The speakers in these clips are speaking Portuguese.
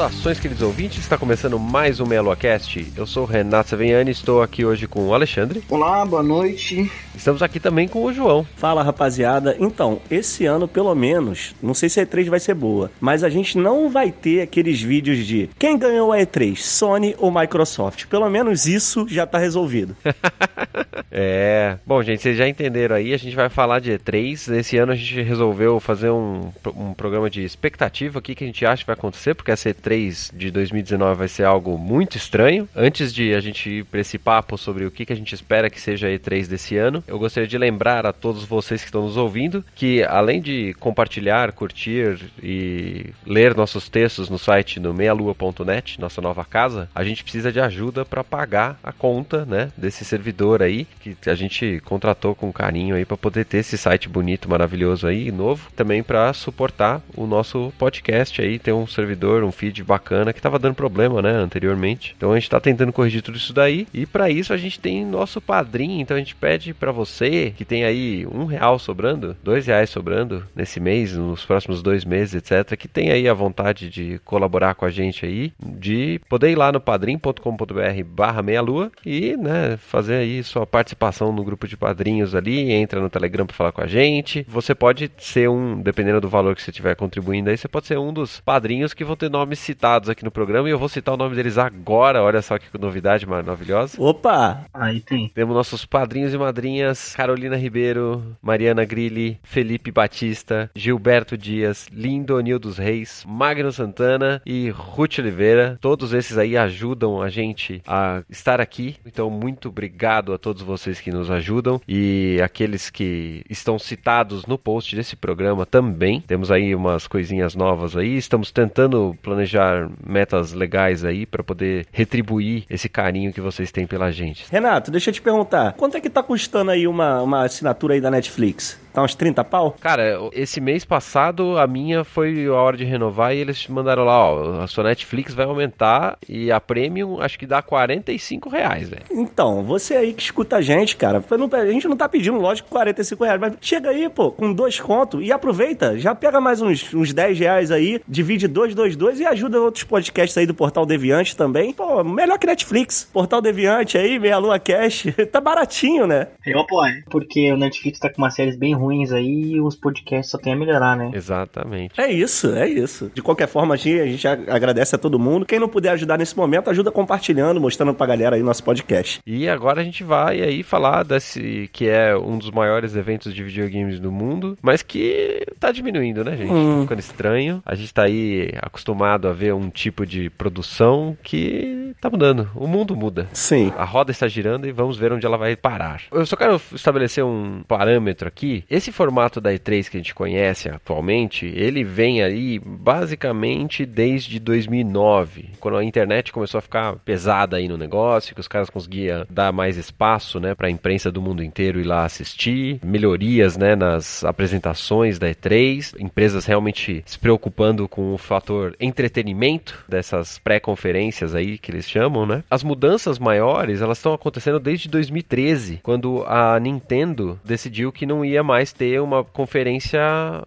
Saudações, queridos ouvintes. Está começando mais um MeloaCast. Eu sou o Renato Savignani e estou aqui hoje com o Alexandre. Olá, boa noite. Estamos aqui também com o João. Fala, rapaziada. Então, esse ano, pelo menos, não sei se a E3 vai ser boa, mas a gente não vai ter aqueles vídeos de quem ganhou a E3, Sony ou Microsoft. Pelo menos isso já está resolvido. é. Bom, gente, vocês já entenderam aí. A gente vai falar de E3. Esse ano a gente resolveu fazer um, um programa de expectativa aqui que a gente acha que vai acontecer, porque essa C3 de 2019 vai ser algo muito estranho. Antes de a gente ir para esse papo sobre o que, que a gente espera que seja a E3 desse ano, eu gostaria de lembrar a todos vocês que estão nos ouvindo que, além de compartilhar, curtir e ler nossos textos no site no meialua.net, nossa nova casa, a gente precisa de ajuda para pagar a conta né, desse servidor aí que a gente contratou com carinho aí para poder ter esse site bonito, maravilhoso aí, novo, também para suportar o nosso podcast aí, ter um servidor, um feed bacana que estava dando problema, né, anteriormente. Então a gente está tentando corrigir tudo isso daí e para isso a gente tem nosso padrinho. Então a gente pede para você que tem aí um real sobrando, dois reais sobrando nesse mês, nos próximos dois meses, etc., que tem aí a vontade de colaborar com a gente aí, de poder ir lá no padrim.com.br/barra meia lua e, né, fazer aí sua participação no grupo de padrinhos ali, entra no Telegram para falar com a gente. Você pode ser um, dependendo do valor que você estiver contribuindo aí, você pode ser um dos padrinhos que vão ter nome nomes citados aqui no programa e eu vou citar o nome deles agora. Olha só que novidade maravilhosa. Opa! Aí tem. Temos nossos padrinhos e madrinhas: Carolina Ribeiro, Mariana Grilli, Felipe Batista, Gilberto Dias, Lindo Anil dos Reis, Magno Santana e Ruth Oliveira. Todos esses aí ajudam a gente a estar aqui. Então, muito obrigado a todos vocês que nos ajudam e aqueles que estão citados no post desse programa também. Temos aí umas coisinhas novas aí. Estamos tentando planejar metas legais aí para poder retribuir esse carinho que vocês têm pela gente. Renato, deixa eu te perguntar, quanto é que tá custando aí uma, uma assinatura aí da Netflix? Tá uns 30 pau? Cara, esse mês passado a minha foi a hora de renovar e eles mandaram lá, ó, a sua Netflix vai aumentar e a Premium acho que dá 45 reais, velho. Então, você aí que escuta a gente, cara, a gente não tá pedindo, lógico, 45 reais, mas chega aí, pô, com dois contos e aproveita, já pega mais uns, uns 10 reais aí, divide dois, dois, dois e ajuda outros podcasts aí do Portal Deviante também. Pô, melhor que Netflix. Portal Deviante aí, Meia Lua Cash, tá baratinho, né? Eu apoio, porque o Netflix tá com umas séries bem ruins aí e os podcasts só tem a melhorar, né? Exatamente. É isso, é isso. De qualquer forma, a gente agradece a todo mundo. Quem não puder ajudar nesse momento, ajuda compartilhando, mostrando pra galera aí nosso podcast. E agora a gente vai aí falar desse que é um dos maiores eventos de videogames do mundo, mas que tá diminuindo, né, gente? Hum. Ficando estranho. A gente tá aí acostumado a ver um tipo de produção que tá mudando. O mundo muda. Sim. A roda está girando e vamos ver onde ela vai parar. Eu só quero estabelecer um parâmetro aqui. Esse formato da E3 que a gente conhece atualmente, ele vem aí basicamente desde 2009, quando a internet começou a ficar pesada aí no negócio, que os caras conseguiam dar mais espaço, né, para a imprensa do mundo inteiro ir lá assistir, melhorias, né, nas apresentações da E3, empresas realmente se preocupando com o fator entretenimento dessas pré-conferências aí que eles chamam, né? As mudanças maiores, elas estão acontecendo desde 2013, quando a Nintendo decidiu que não ia mais ter ter uma conferência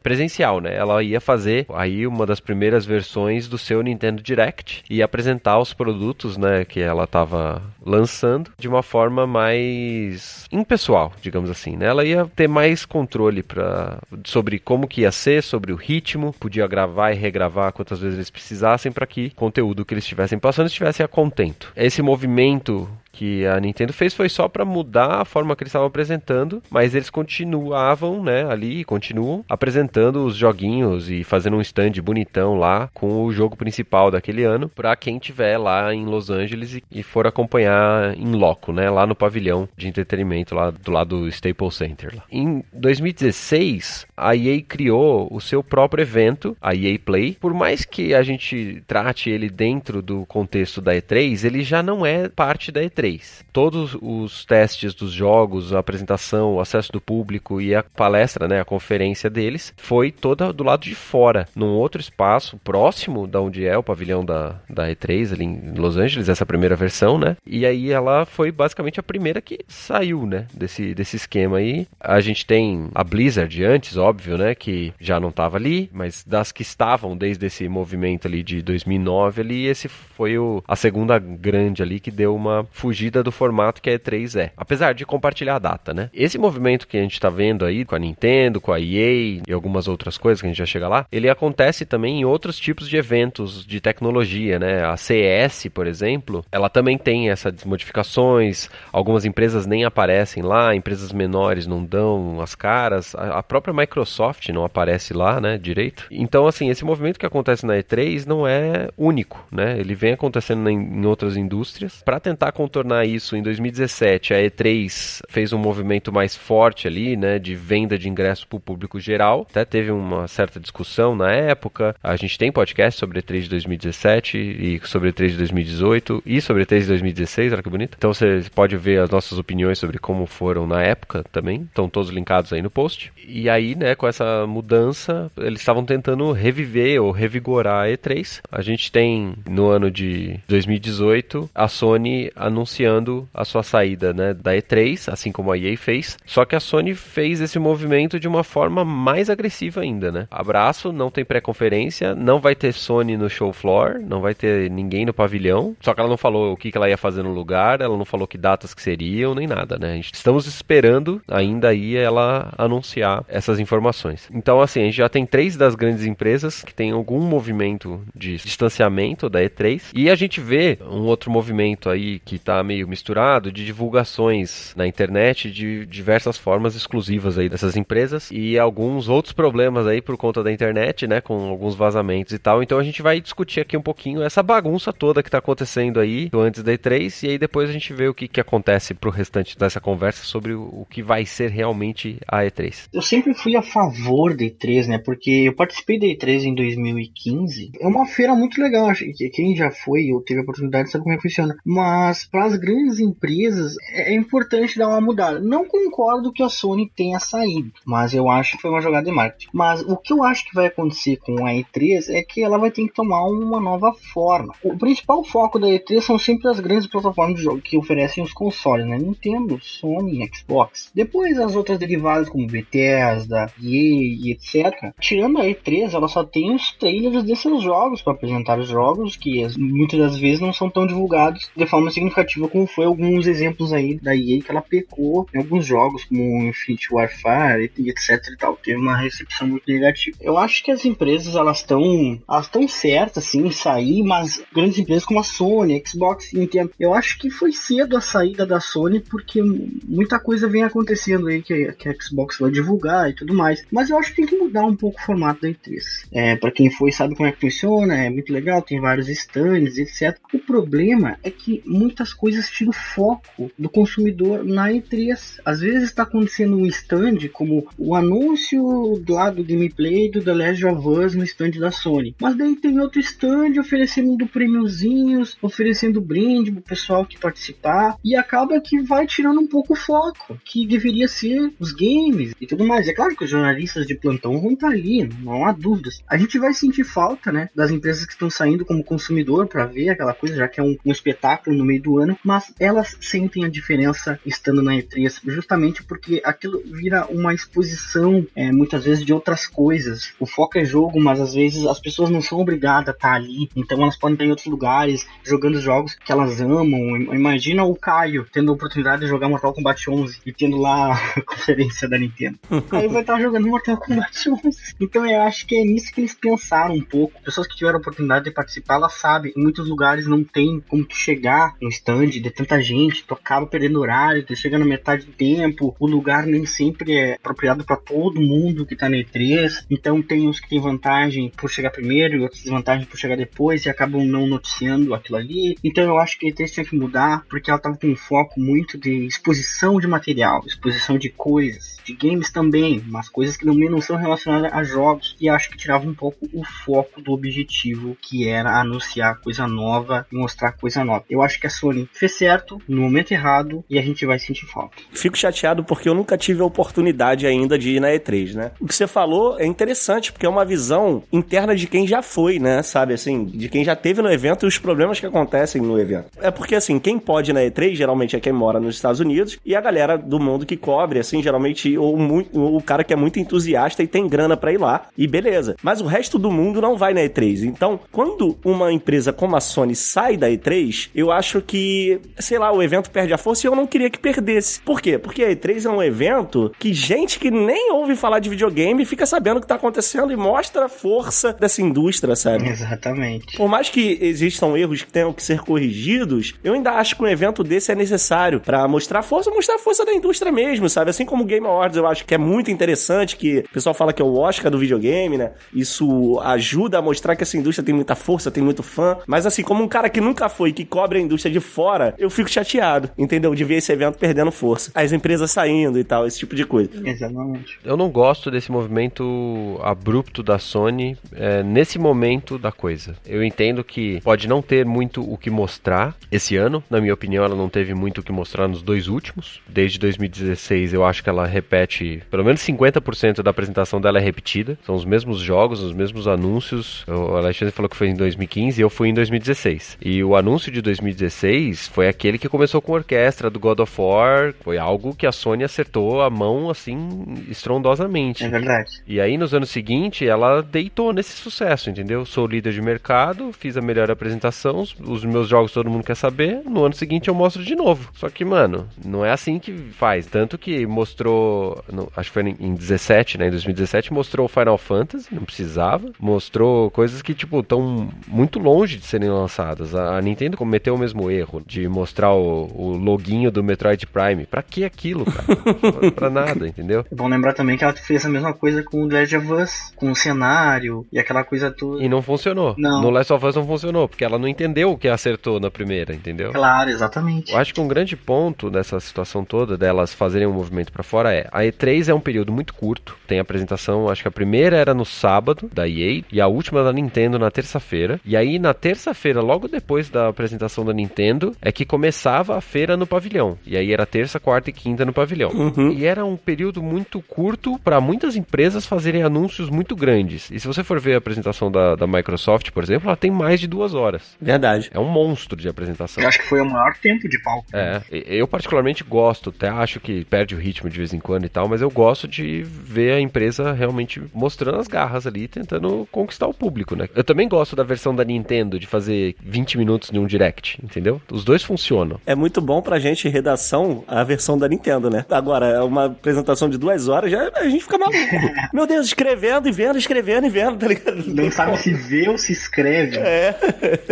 presencial, né? Ela ia fazer aí uma das primeiras versões do seu Nintendo Direct e apresentar os produtos, né, que ela estava lançando de uma forma mais impessoal, digamos assim, né? Ela ia ter mais controle para sobre como que ia ser, sobre o ritmo, podia gravar e regravar quantas vezes eles precisassem para que o conteúdo que eles estivessem passando estivesse a contento. Esse movimento que a Nintendo fez foi só para mudar a forma que eles estavam apresentando, mas eles continuavam, né, ali, continuam apresentando os joguinhos e fazendo um stand bonitão lá com o jogo principal daquele ano para quem tiver lá em Los Angeles e, e for acompanhar em loco, né, lá no pavilhão de entretenimento lá do lado do Staples Center. Lá. Em 2016, a EA criou o seu próprio evento, a EA Play. Por mais que a gente trate ele dentro do contexto da E3, ele já não é parte da E3. Todos os testes dos jogos, a apresentação, o acesso do público e a palestra, né, a conferência deles, foi toda do lado de fora, num outro espaço próximo da onde é o pavilhão da, da E3, ali em Los Angeles, essa primeira versão, né? E aí ela foi basicamente a primeira que saiu, né, desse, desse esquema aí. A gente tem a Blizzard antes, óbvio, né, que já não estava ali, mas das que estavam desde esse movimento ali de 2009 ali, esse foi o, a segunda grande ali que deu uma fugida do formato que a E3 é. Apesar de compartilhar a data, né? Esse movimento que a gente está vendo aí com a Nintendo, com a EA e algumas outras coisas que a gente já chega lá, ele acontece também em outros tipos de eventos de tecnologia, né? A CES, por exemplo, ela também tem essas modificações, algumas empresas nem aparecem lá, empresas menores não dão as caras, a própria Microsoft não aparece lá, né, direito. Então, assim, esse movimento que acontece na E3 não é único, né? Ele vem acontecendo em outras indústrias. Para tentar contornar isso, em 2017 a E3 fez um movimento mais forte ali, né, de venda de ingresso para o público geral. Até teve uma certa discussão na época. A gente tem podcast sobre E3 de 2017 e sobre E3 de 2018 e sobre E3 de 2016, olha que bonito. Então você pode ver as nossas opiniões sobre como foram na época também. Estão todos linkados aí no post. E aí, né, com essa mudança, eles estavam tentando reviver ou revigorar a E3. A gente tem no ano de 2018 a Sony anunciando a sua saída, né, da E3, assim como a EA fez. Só que a Sony fez esse movimento de uma forma mais agressiva ainda, né? Abraço, não tem pré-conferência, não vai ter Sony no show floor, não vai ter ninguém no pavilhão. Só que ela não falou o que ela ia fazer no lugar, ela não falou que datas que seriam, nem nada, né? Estamos esperando ainda aí ela anunciar essas informações. Então, assim, a gente já tem três das grandes empresas que tem algum movimento de distanciamento da E3 e a gente vê um outro movimento aí que tá meio misturado de divulgações na internet de diversas formas exclusivas aí dessas empresas e alguns outros problemas aí por conta da internet, né, com alguns vazamentos e tal. Então a gente vai discutir aqui um pouquinho essa bagunça toda que tá acontecendo aí antes da E3 e aí depois a gente vê o que que acontece pro restante dessa conversa sobre o que vai ser realmente a E3. Eu sempre fui a favor da E3, né? Porque eu participei da E3 em 2015. É uma feira muito legal, quem já foi ou teve a oportunidade sabe como é que funciona. Mas para as grandes empresas é importante dar uma mudada. Não concordo que a Sony tenha saído, mas eu acho que foi uma jogada de marketing. Mas o que eu acho que vai acontecer com a E3 é que ela vai ter que tomar uma nova forma. O principal foco da E3 são sempre as grandes plataformas de jogo que oferecem os consoles, né? Nintendo, Sony, Xbox. Depois as outras derivadas como Bethesda, EA e etc. Tirando a E3, ela só tem os trailers desses jogos para apresentar os jogos que muitas das vezes não são tão divulgados de forma significativa como foi alguns exemplos aí da EA que ela pecou em alguns jogos como Infinite Warfare etc e tal. Teve uma recepção muito negativa. Eu acho que as empresas elas estão elas estão certas assim em sair, mas grandes empresas como a Sony, Xbox, Nintendo, eu acho que foi cedo a saída da Sony porque muita coisa vem acontecendo aí que, que a Xbox vai divulgar e tudo mais. Mas eu acho que tem que mudar um pouco o formato da E3. É, para quem foi sabe como é que funciona, é muito legal, tem vários stands, etc. O problema é que muitas coisas tiram o foco do consumidor na E3. Às vezes está acontecendo um stand como o anúncio lá do gameplay do The Last of Us no stand da Sony. Mas daí tem outro stand oferecendo prêmiozinhos, oferecendo brinde pro pessoal que participar e acaba que vai tirando um pouco o foco, que deveria ser os games e tudo mais. É claro que os jornalistas de plantão vão estar ali, não há dúvidas. A gente vai sentir falta, né, das empresas que estão saindo como consumidor para ver aquela coisa, já que é um, um, espetáculo no meio do ano, mas elas sentem a diferença estando na E3, justamente porque aquilo vira uma exposição, é, muitas vezes, de outras coisas. O foco é jogo, mas às vezes as pessoas não são obrigadas a estar ali, então elas podem estar em outros lugares, jogando jogos que elas amam. Imagina o Caio tendo a oportunidade de jogar Mortal Kombat 11 e tendo lá a conferência da Nintendo. Aí vai estar jogando Mortal Kombat 11. Então eu acho que é nisso que eles pensaram um pouco. Pessoas que tiveram a oportunidade de participar, elas sabem, em muitos lugares não tem como chegar no stand de, de tanta gente, tu acaba perdendo horário, tu chega na metade do tempo, o lugar nem sempre é apropriado para todo mundo que tá na E3, então tem uns que tem vantagem por chegar primeiro e outros desvantagem por chegar depois e acabam não noticiando aquilo ali. Então eu acho que a E3 tinha que mudar, porque ela tava com um foco muito de exposição de material, exposição de coisas, de games também, mas coisas que também não são relacionadas a jogos, e acho que tirava um pouco o foco do objetivo, que era anunciar coisa nova e mostrar coisa nova. Eu acho que a Sony fez certo no momento errado e a gente vai sentir falta. Fico chateado porque eu nunca tive a oportunidade ainda de ir na E3, né? O que você falou é interessante, porque é uma visão interna de quem já foi, né? Sabe assim, de quem já teve no evento e os problemas que acontecem no evento. É porque assim, quem pode ir na E3 geralmente é quem mora nos Estados Unidos e a galera do mundo que cobre, assim, geralmente ou, muito, ou o cara que é muito entusiasta e tem grana para ir lá, e beleza. Mas o resto do mundo não vai na E3. Então, quando uma empresa como a Sony sai da E3, eu acho que, sei lá, o evento perde a força e eu não queria que perdesse. Por quê? Porque a E3 é um evento que gente que nem ouve falar de videogame fica sabendo o que tá acontecendo e mostra a força dessa indústria, sabe? Exatamente. Por mais que existam erros que tenham que ser corrigidos, eu ainda acho que um evento desse é necessário para mostrar força, mostrar a força da indústria mesmo, sabe? Assim como o Game Awards eu acho que é muito interessante, que o pessoal fala que é o Oscar do videogame, né? Isso ajuda a mostrar que essa indústria tem muita força, tem muito fã. Mas assim, como um cara que nunca foi, que cobre a indústria de fora, eu fico chateado, entendeu? De ver esse evento perdendo força. As empresas saindo e tal, esse tipo de coisa. Exatamente. Eu não gosto desse movimento abrupto da Sony é, nesse momento da coisa. Eu entendo que pode não ter muito o que mostrar esse ano. Na minha opinião, ela não teve muito o que mostrar nos dois últimos. Desde 2016, eu acho que ela repete, pelo menos 50% da apresentação dela é repetida. São os mesmos jogos, os mesmos anúncios. O Alexandre falou que foi em 2015 e eu fui em 2016. E o anúncio de 2016 foi aquele que começou com a orquestra do God of War. Foi algo que a Sony acertou a mão assim estrondosamente. É verdade. E aí nos anos seguintes ela deitou nesse sucesso, entendeu? Sou líder de mercado, fiz a melhor apresentação, os- meus jogos todo mundo quer saber. No ano seguinte eu mostro de novo. Só que, mano, não é assim que faz. Tanto que mostrou, no- acho que foi em- em 17, né? Em 2017 mostrou o Final Fantasy, não precisava. Mostrou coisas que, tipo, estão muito longe de serem lançadas. A Nintendo cometeu o mesmo erro de mostrar o, o loginho do Metroid Prime. Pra que aquilo, cara? pra nada, entendeu? É bom lembrar também que ela fez a mesma coisa com o Last of Us, com o cenário e aquela coisa toda. E não funcionou. Não. No Last of Us não funcionou, porque ela não entendeu o que acertou na primeira, entendeu? Claro, exatamente. Eu acho que um grande ponto dessa situação toda, delas fazerem um movimento pra fora, é a E3 é um período muito curto. Tem apresentação, acho que a primeira era no sábado, da EA, e a última da Nintendo na terça-feira. E aí, na terça-feira, logo depois da apresentação da Nintendo, é que começava a feira no pavilhão. E aí era terça, quarta e quinta no pavilhão. E era um período muito curto para muitas empresas fazerem anúncios muito grandes. E se você for ver a apresentação da, da Microsoft, por exemplo, ela tem mais de duas horas. Verdade. É um monstro de apresentação. Eu acho que foi o maior tempo de palco. É, eu particularmente gosto, até acho que perde o ritmo de vez em quando e tal, mas eu gosto de ver a empresa realmente mostrando as garras ali, tentando conquistar o público, né? Eu também gosto da versão da Nintendo de fazer 20 minutos em um direct, entendeu? Os dois funcionam. É muito bom pra gente, redação, a versão da Nintendo, né? Agora, é uma apresentação de duas horas, já a gente fica maluco. Meu Deus, escrevendo e vendo, escrevendo e vendo, tá ligado? Não sabe se vê ou se escreve. É.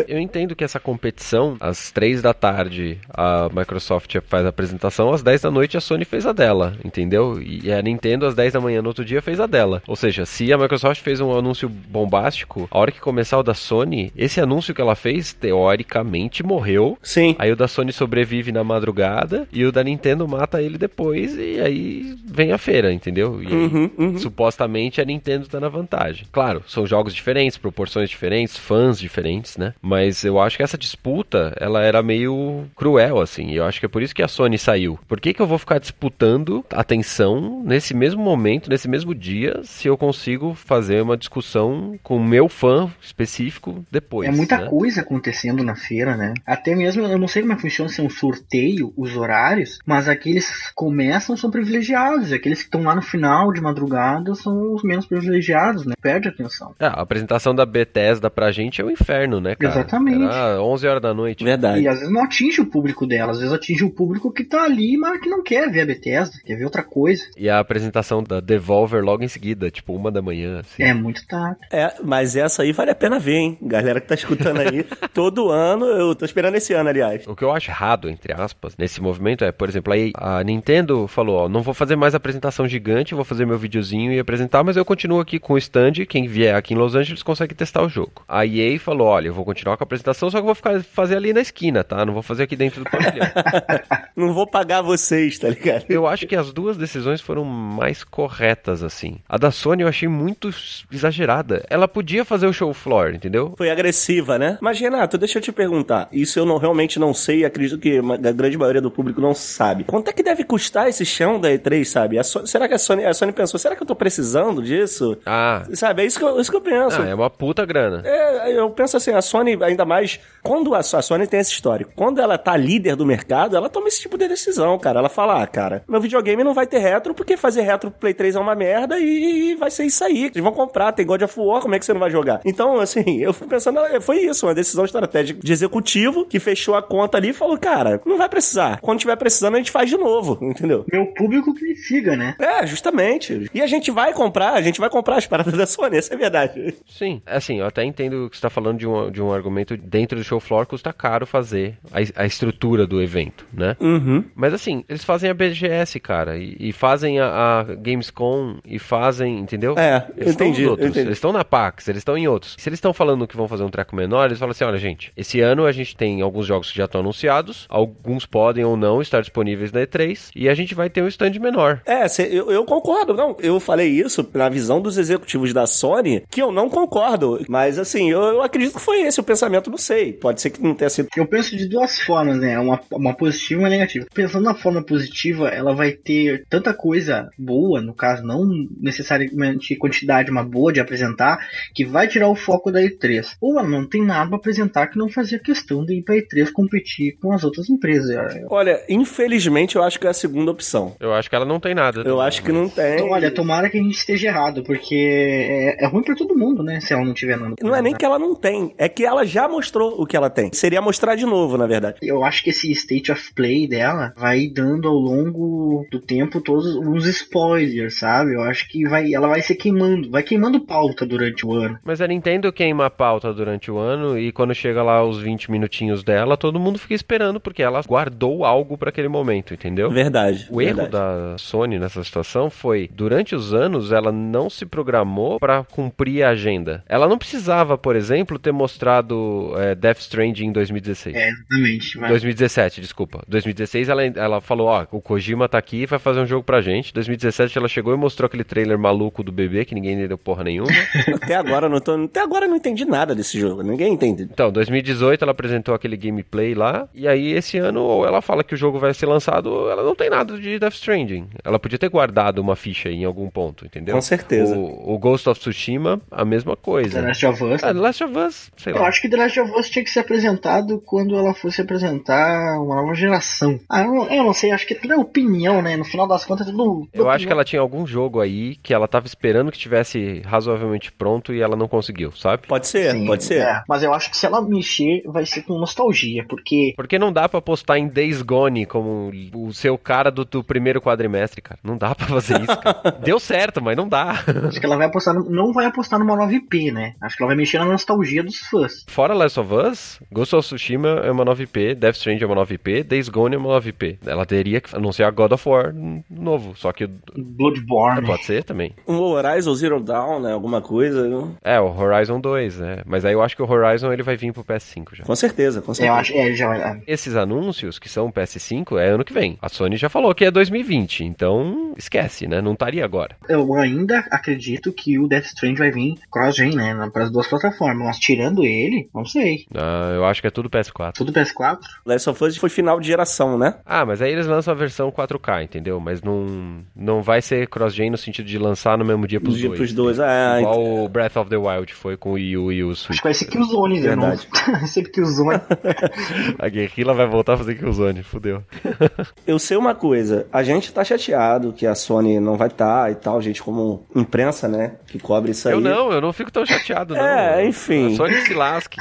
Eu entendo que essa competição, às 3 da tarde a Microsoft faz a apresentação, às 10 da noite a Sony fez a dela, entendeu? E a Nintendo às 10 da manhã no outro dia fez a dela. Ou seja, se a Microsoft fez um anúncio bombástico, a hora que começar o da Sony, esse anúncio que ela fez, teoricamente, morreu. Sim. Aí o da Sony sobrevive na madrugada e o da Nintendo mata ele depois e aí vem a feira, entendeu? E aí, Uhum, uhum. supostamente a Nintendo tá na vantagem. Claro, são jogos diferentes, proporções diferentes, fãs diferentes, né? Mas eu acho que essa disputa, ela era meio cruel, assim. E eu acho que é por isso que a Sony saiu. Por que, que eu vou ficar disputando atenção nesse mesmo momento, nesse mesmo dia, se eu consigo fazer uma discussão com o meu fã específico depois? É muita né? coisa acontecendo na feira, né? Até mesmo, eu não sei como é que funciona se é um sorteio, os horários, mas aqueles que começam são privilegiados, e aqueles que estão lá no final de madrugada são os menos privilegiados, né? Perde a atenção. É, a apresentação da Bethesda pra gente é o inferno, né, cara? Exatamente. Era 11 horas da noite. Verdade. E às vezes não atinge o público dela, às vezes atinge o público que tá ali, mas que não quer ver a Bethesda, quer ver outra coisa. E a apresentação da Devolver logo em seguida, tipo uma da manhã, assim. É muito tarde. É, mas essa aí vale a pena ver, hein? Galera que tá escutando aí, todo ano, eu tô esperando esse ano, aliás. O que eu acho errado, entre aspas, nesse movimento é, por exemplo, aí a Nintendo falou, ó, não vou fazer mais apresentação gigante, vou fazer meu videozinho e apresentar, mas eu continuo aqui com o stand, quem vier aqui em Los Angeles consegue testar o jogo. A EA falou, olha, eu vou continuar com a apresentação, só que eu vou ficar, fazer ali na esquina, tá? Não vou fazer aqui dentro do pavilhão. não vou pagar vocês, tá ligado? Eu acho que as duas decisões foram mais corretas, assim. A da Sony eu achei muito exagerada. Ela podia fazer o show floor, entendeu? Foi agressiva, né? Mas, Renato, deixa eu te perguntar. Isso eu não, realmente não sei e acredito que a grande maioria do público não sabe. Quanto é que deve custar esse chão da E3, sabe? Sony, será que a Sony, a Sony pensou, será que eu tô precisando disso? Ah. Sabe, é isso que eu, isso que eu penso. Ah, é uma puta grana. É, eu penso assim, a Sony, ainda mais, quando a, a Sony tem essa história, quando ela tá líder do mercado, ela toma esse tipo de decisão, cara. Ela fala, ah, cara, meu videogame não vai ter retro, porque fazer retro pro Play 3 é uma merda e, e vai ser isso aí. Eles vão comprar, tem God of War, como é que você não vai jogar? Então, assim, eu fui pensando, foi isso, uma decisão estratégica de executivo que fechou a conta ali e falou, cara, não vai precisar. Quando tiver precisando, a gente faz de novo, entendeu? Meu público que me siga, né? É, justamente. E a gente vai comprar, a gente vai comprar as paradas da Sony, essa é a verdade. Sim, assim, eu até entendo que você tá falando de um, de um argumento dentro do show floor custa caro fazer a, a estrutura do evento, né? Uhum. Mas assim, eles fazem a BGS, cara, e, e fazem a, a, Gamescom e fazem, entendeu? É, eles entendi, outros, entendi. Eles estão na PAX, eles estão em outros. Se eles estão falando que vão fazer um treco menor, eles falam assim, olha gente, esse ano a gente tem alguns jogos que já estão anunciados, alguns podem ou não estar disponíveis na E3, e a gente vai ter um stand menor. É, cê, eu, eu concordo, não, eu falei isso na visão dos executivos da Sony, que eu não concordo, mas assim, eu, eu acredito que foi esse o pensamento, não sei, pode ser que não tenha sido. Eu penso de duas formas, né, uma, uma positiva e uma negativa. Pensando na forma positiva, ela vai ter tanta coisa boa, no caso, não necessariamente quantidade, uma boa de apresentar, que vai tirar o foco da E3. Ou ela não tem nada pra apresentar que não fazia questão de ir pra E3 competir com as outras empresas. Olha, infelizmente eu acho que é a segunda opção. Eu acho que ela não tem nada. Eu acho que não tem. Então, olha, tomara que a gente esteja errado, porque é, é ruim pra todo mundo, né? Se ela não tiver nada. Não é nem que ela não tem, é que ela já mostrou o que ela tem. Seria mostrar de novo, na verdade. Eu acho que esse state of play dela vai dando ao longo do tempo todos uns spoilers, sabe? Eu acho que vai, ela vai se queimando, vai queimando pauta durante o ano. Mas a Nintendo queima a pauta durante o ano e quando chega lá os 20 minutinhos dela, todo mundo fica esperando porque ela guardou algo para aquele momento, entendeu? Verdade. O verdade. erro da Sony nessa situação foi, durante os anos, ela não se programou para cumprir a agenda. Ela não precisava, por exemplo, ter mostrado é, Death Stranding em 2016. É, exatamente. Mas... 2017, desculpa. 2016 ela, ela falou, ó, o Kojima tá aqui e vai fazer um jogo pra gente. 2017 ela chegou e mostrou aquele trailer maluco do bebê que ninguém deu porra nenhuma. até agora não tô, até agora não entendi nada desse jogo, ninguém entende. Então, 2018 ela apresentou aquele gameplay lá e aí esse ano ou ela fala que o jogo vai ser lançado, ela não tem nada de Death Stranding. Ela podia ter guardado uma ficha em algum ponto, entendeu? Com certeza. O, o Ghost of Tsushima, a mesma coisa. The Last of Us. Ah, The Last of Us, sei Eu lá. acho que The Last of Us tinha que ser apresentado quando ela fosse apresentar uma nova geração. Ah, eu não, eu não sei, acho que tudo é opinião, né? No final das contas, é tudo. Eu acho que ela tinha algum jogo aí que ela tava esperando que tivesse razoavelmente pronto e ela não conseguiu, sabe? Pode ser, Sim, pode ser. é. Mas eu acho que se ela mexer, vai ser com nostalgia, porque. Porque não dá pra postar em Days Gone como o seu cara do, do primeiro quadrimestre, cara. Não dá pra fazer isso, cara. Deu certo, mas não dá. Acho que ela vai apostar. no- não vai apostar numa nova IP, né? Acho que ela vai mexer na nostalgia dos fãs. Fora Last of Us, Ghost of Tsushima é uma nova IP, Death Stranding é uma nova IP, Days Gone é uma nova IP. Ela teria que anunciar God of War novo, só que Bloodborne. pode ser também. Um Horizon Zero Dawn, né? Alguma coisa. não? É, o Horizon 2, né? Mas aí eu acho que o Horizon ele vai vir pro PS5 já. Com certeza, com Eu certeza. acho, é, ele já vai. Esses anúncios que são PS5 é ano que vem. A Sony já falou que é 2020, então esquece, né? Não estaria agora. Eu ainda acredito que o Death Strand vai vir cross-gen, né? Para as duas plataformas. Mas tirando ele, não sei. Ah, eu acho que é tudo PS4. Tudo PS4? Last of Us foi final de geração, né? Ah, mas aí eles lançam a versão 4K, entendeu? Mas não, não vai ser cross-gen no sentido de lançar no mesmo dia pros Dia dois. pros dois, ah, Igual o Breath of the Wild foi com o Wii U e o Switch. Acho que vai ser Killzone, né? Verdade. Sempre Killzone. A Guerrilla vai voltar a fazer Killzone, fudeu. Eu sei uma coisa, a gente tá chateado que a Sony não vai estar e tal, gente como imprensa, né, que cobre isso aí. Eu não, eu não fico tão chateado, não. É, enfim. A Sony se lasque.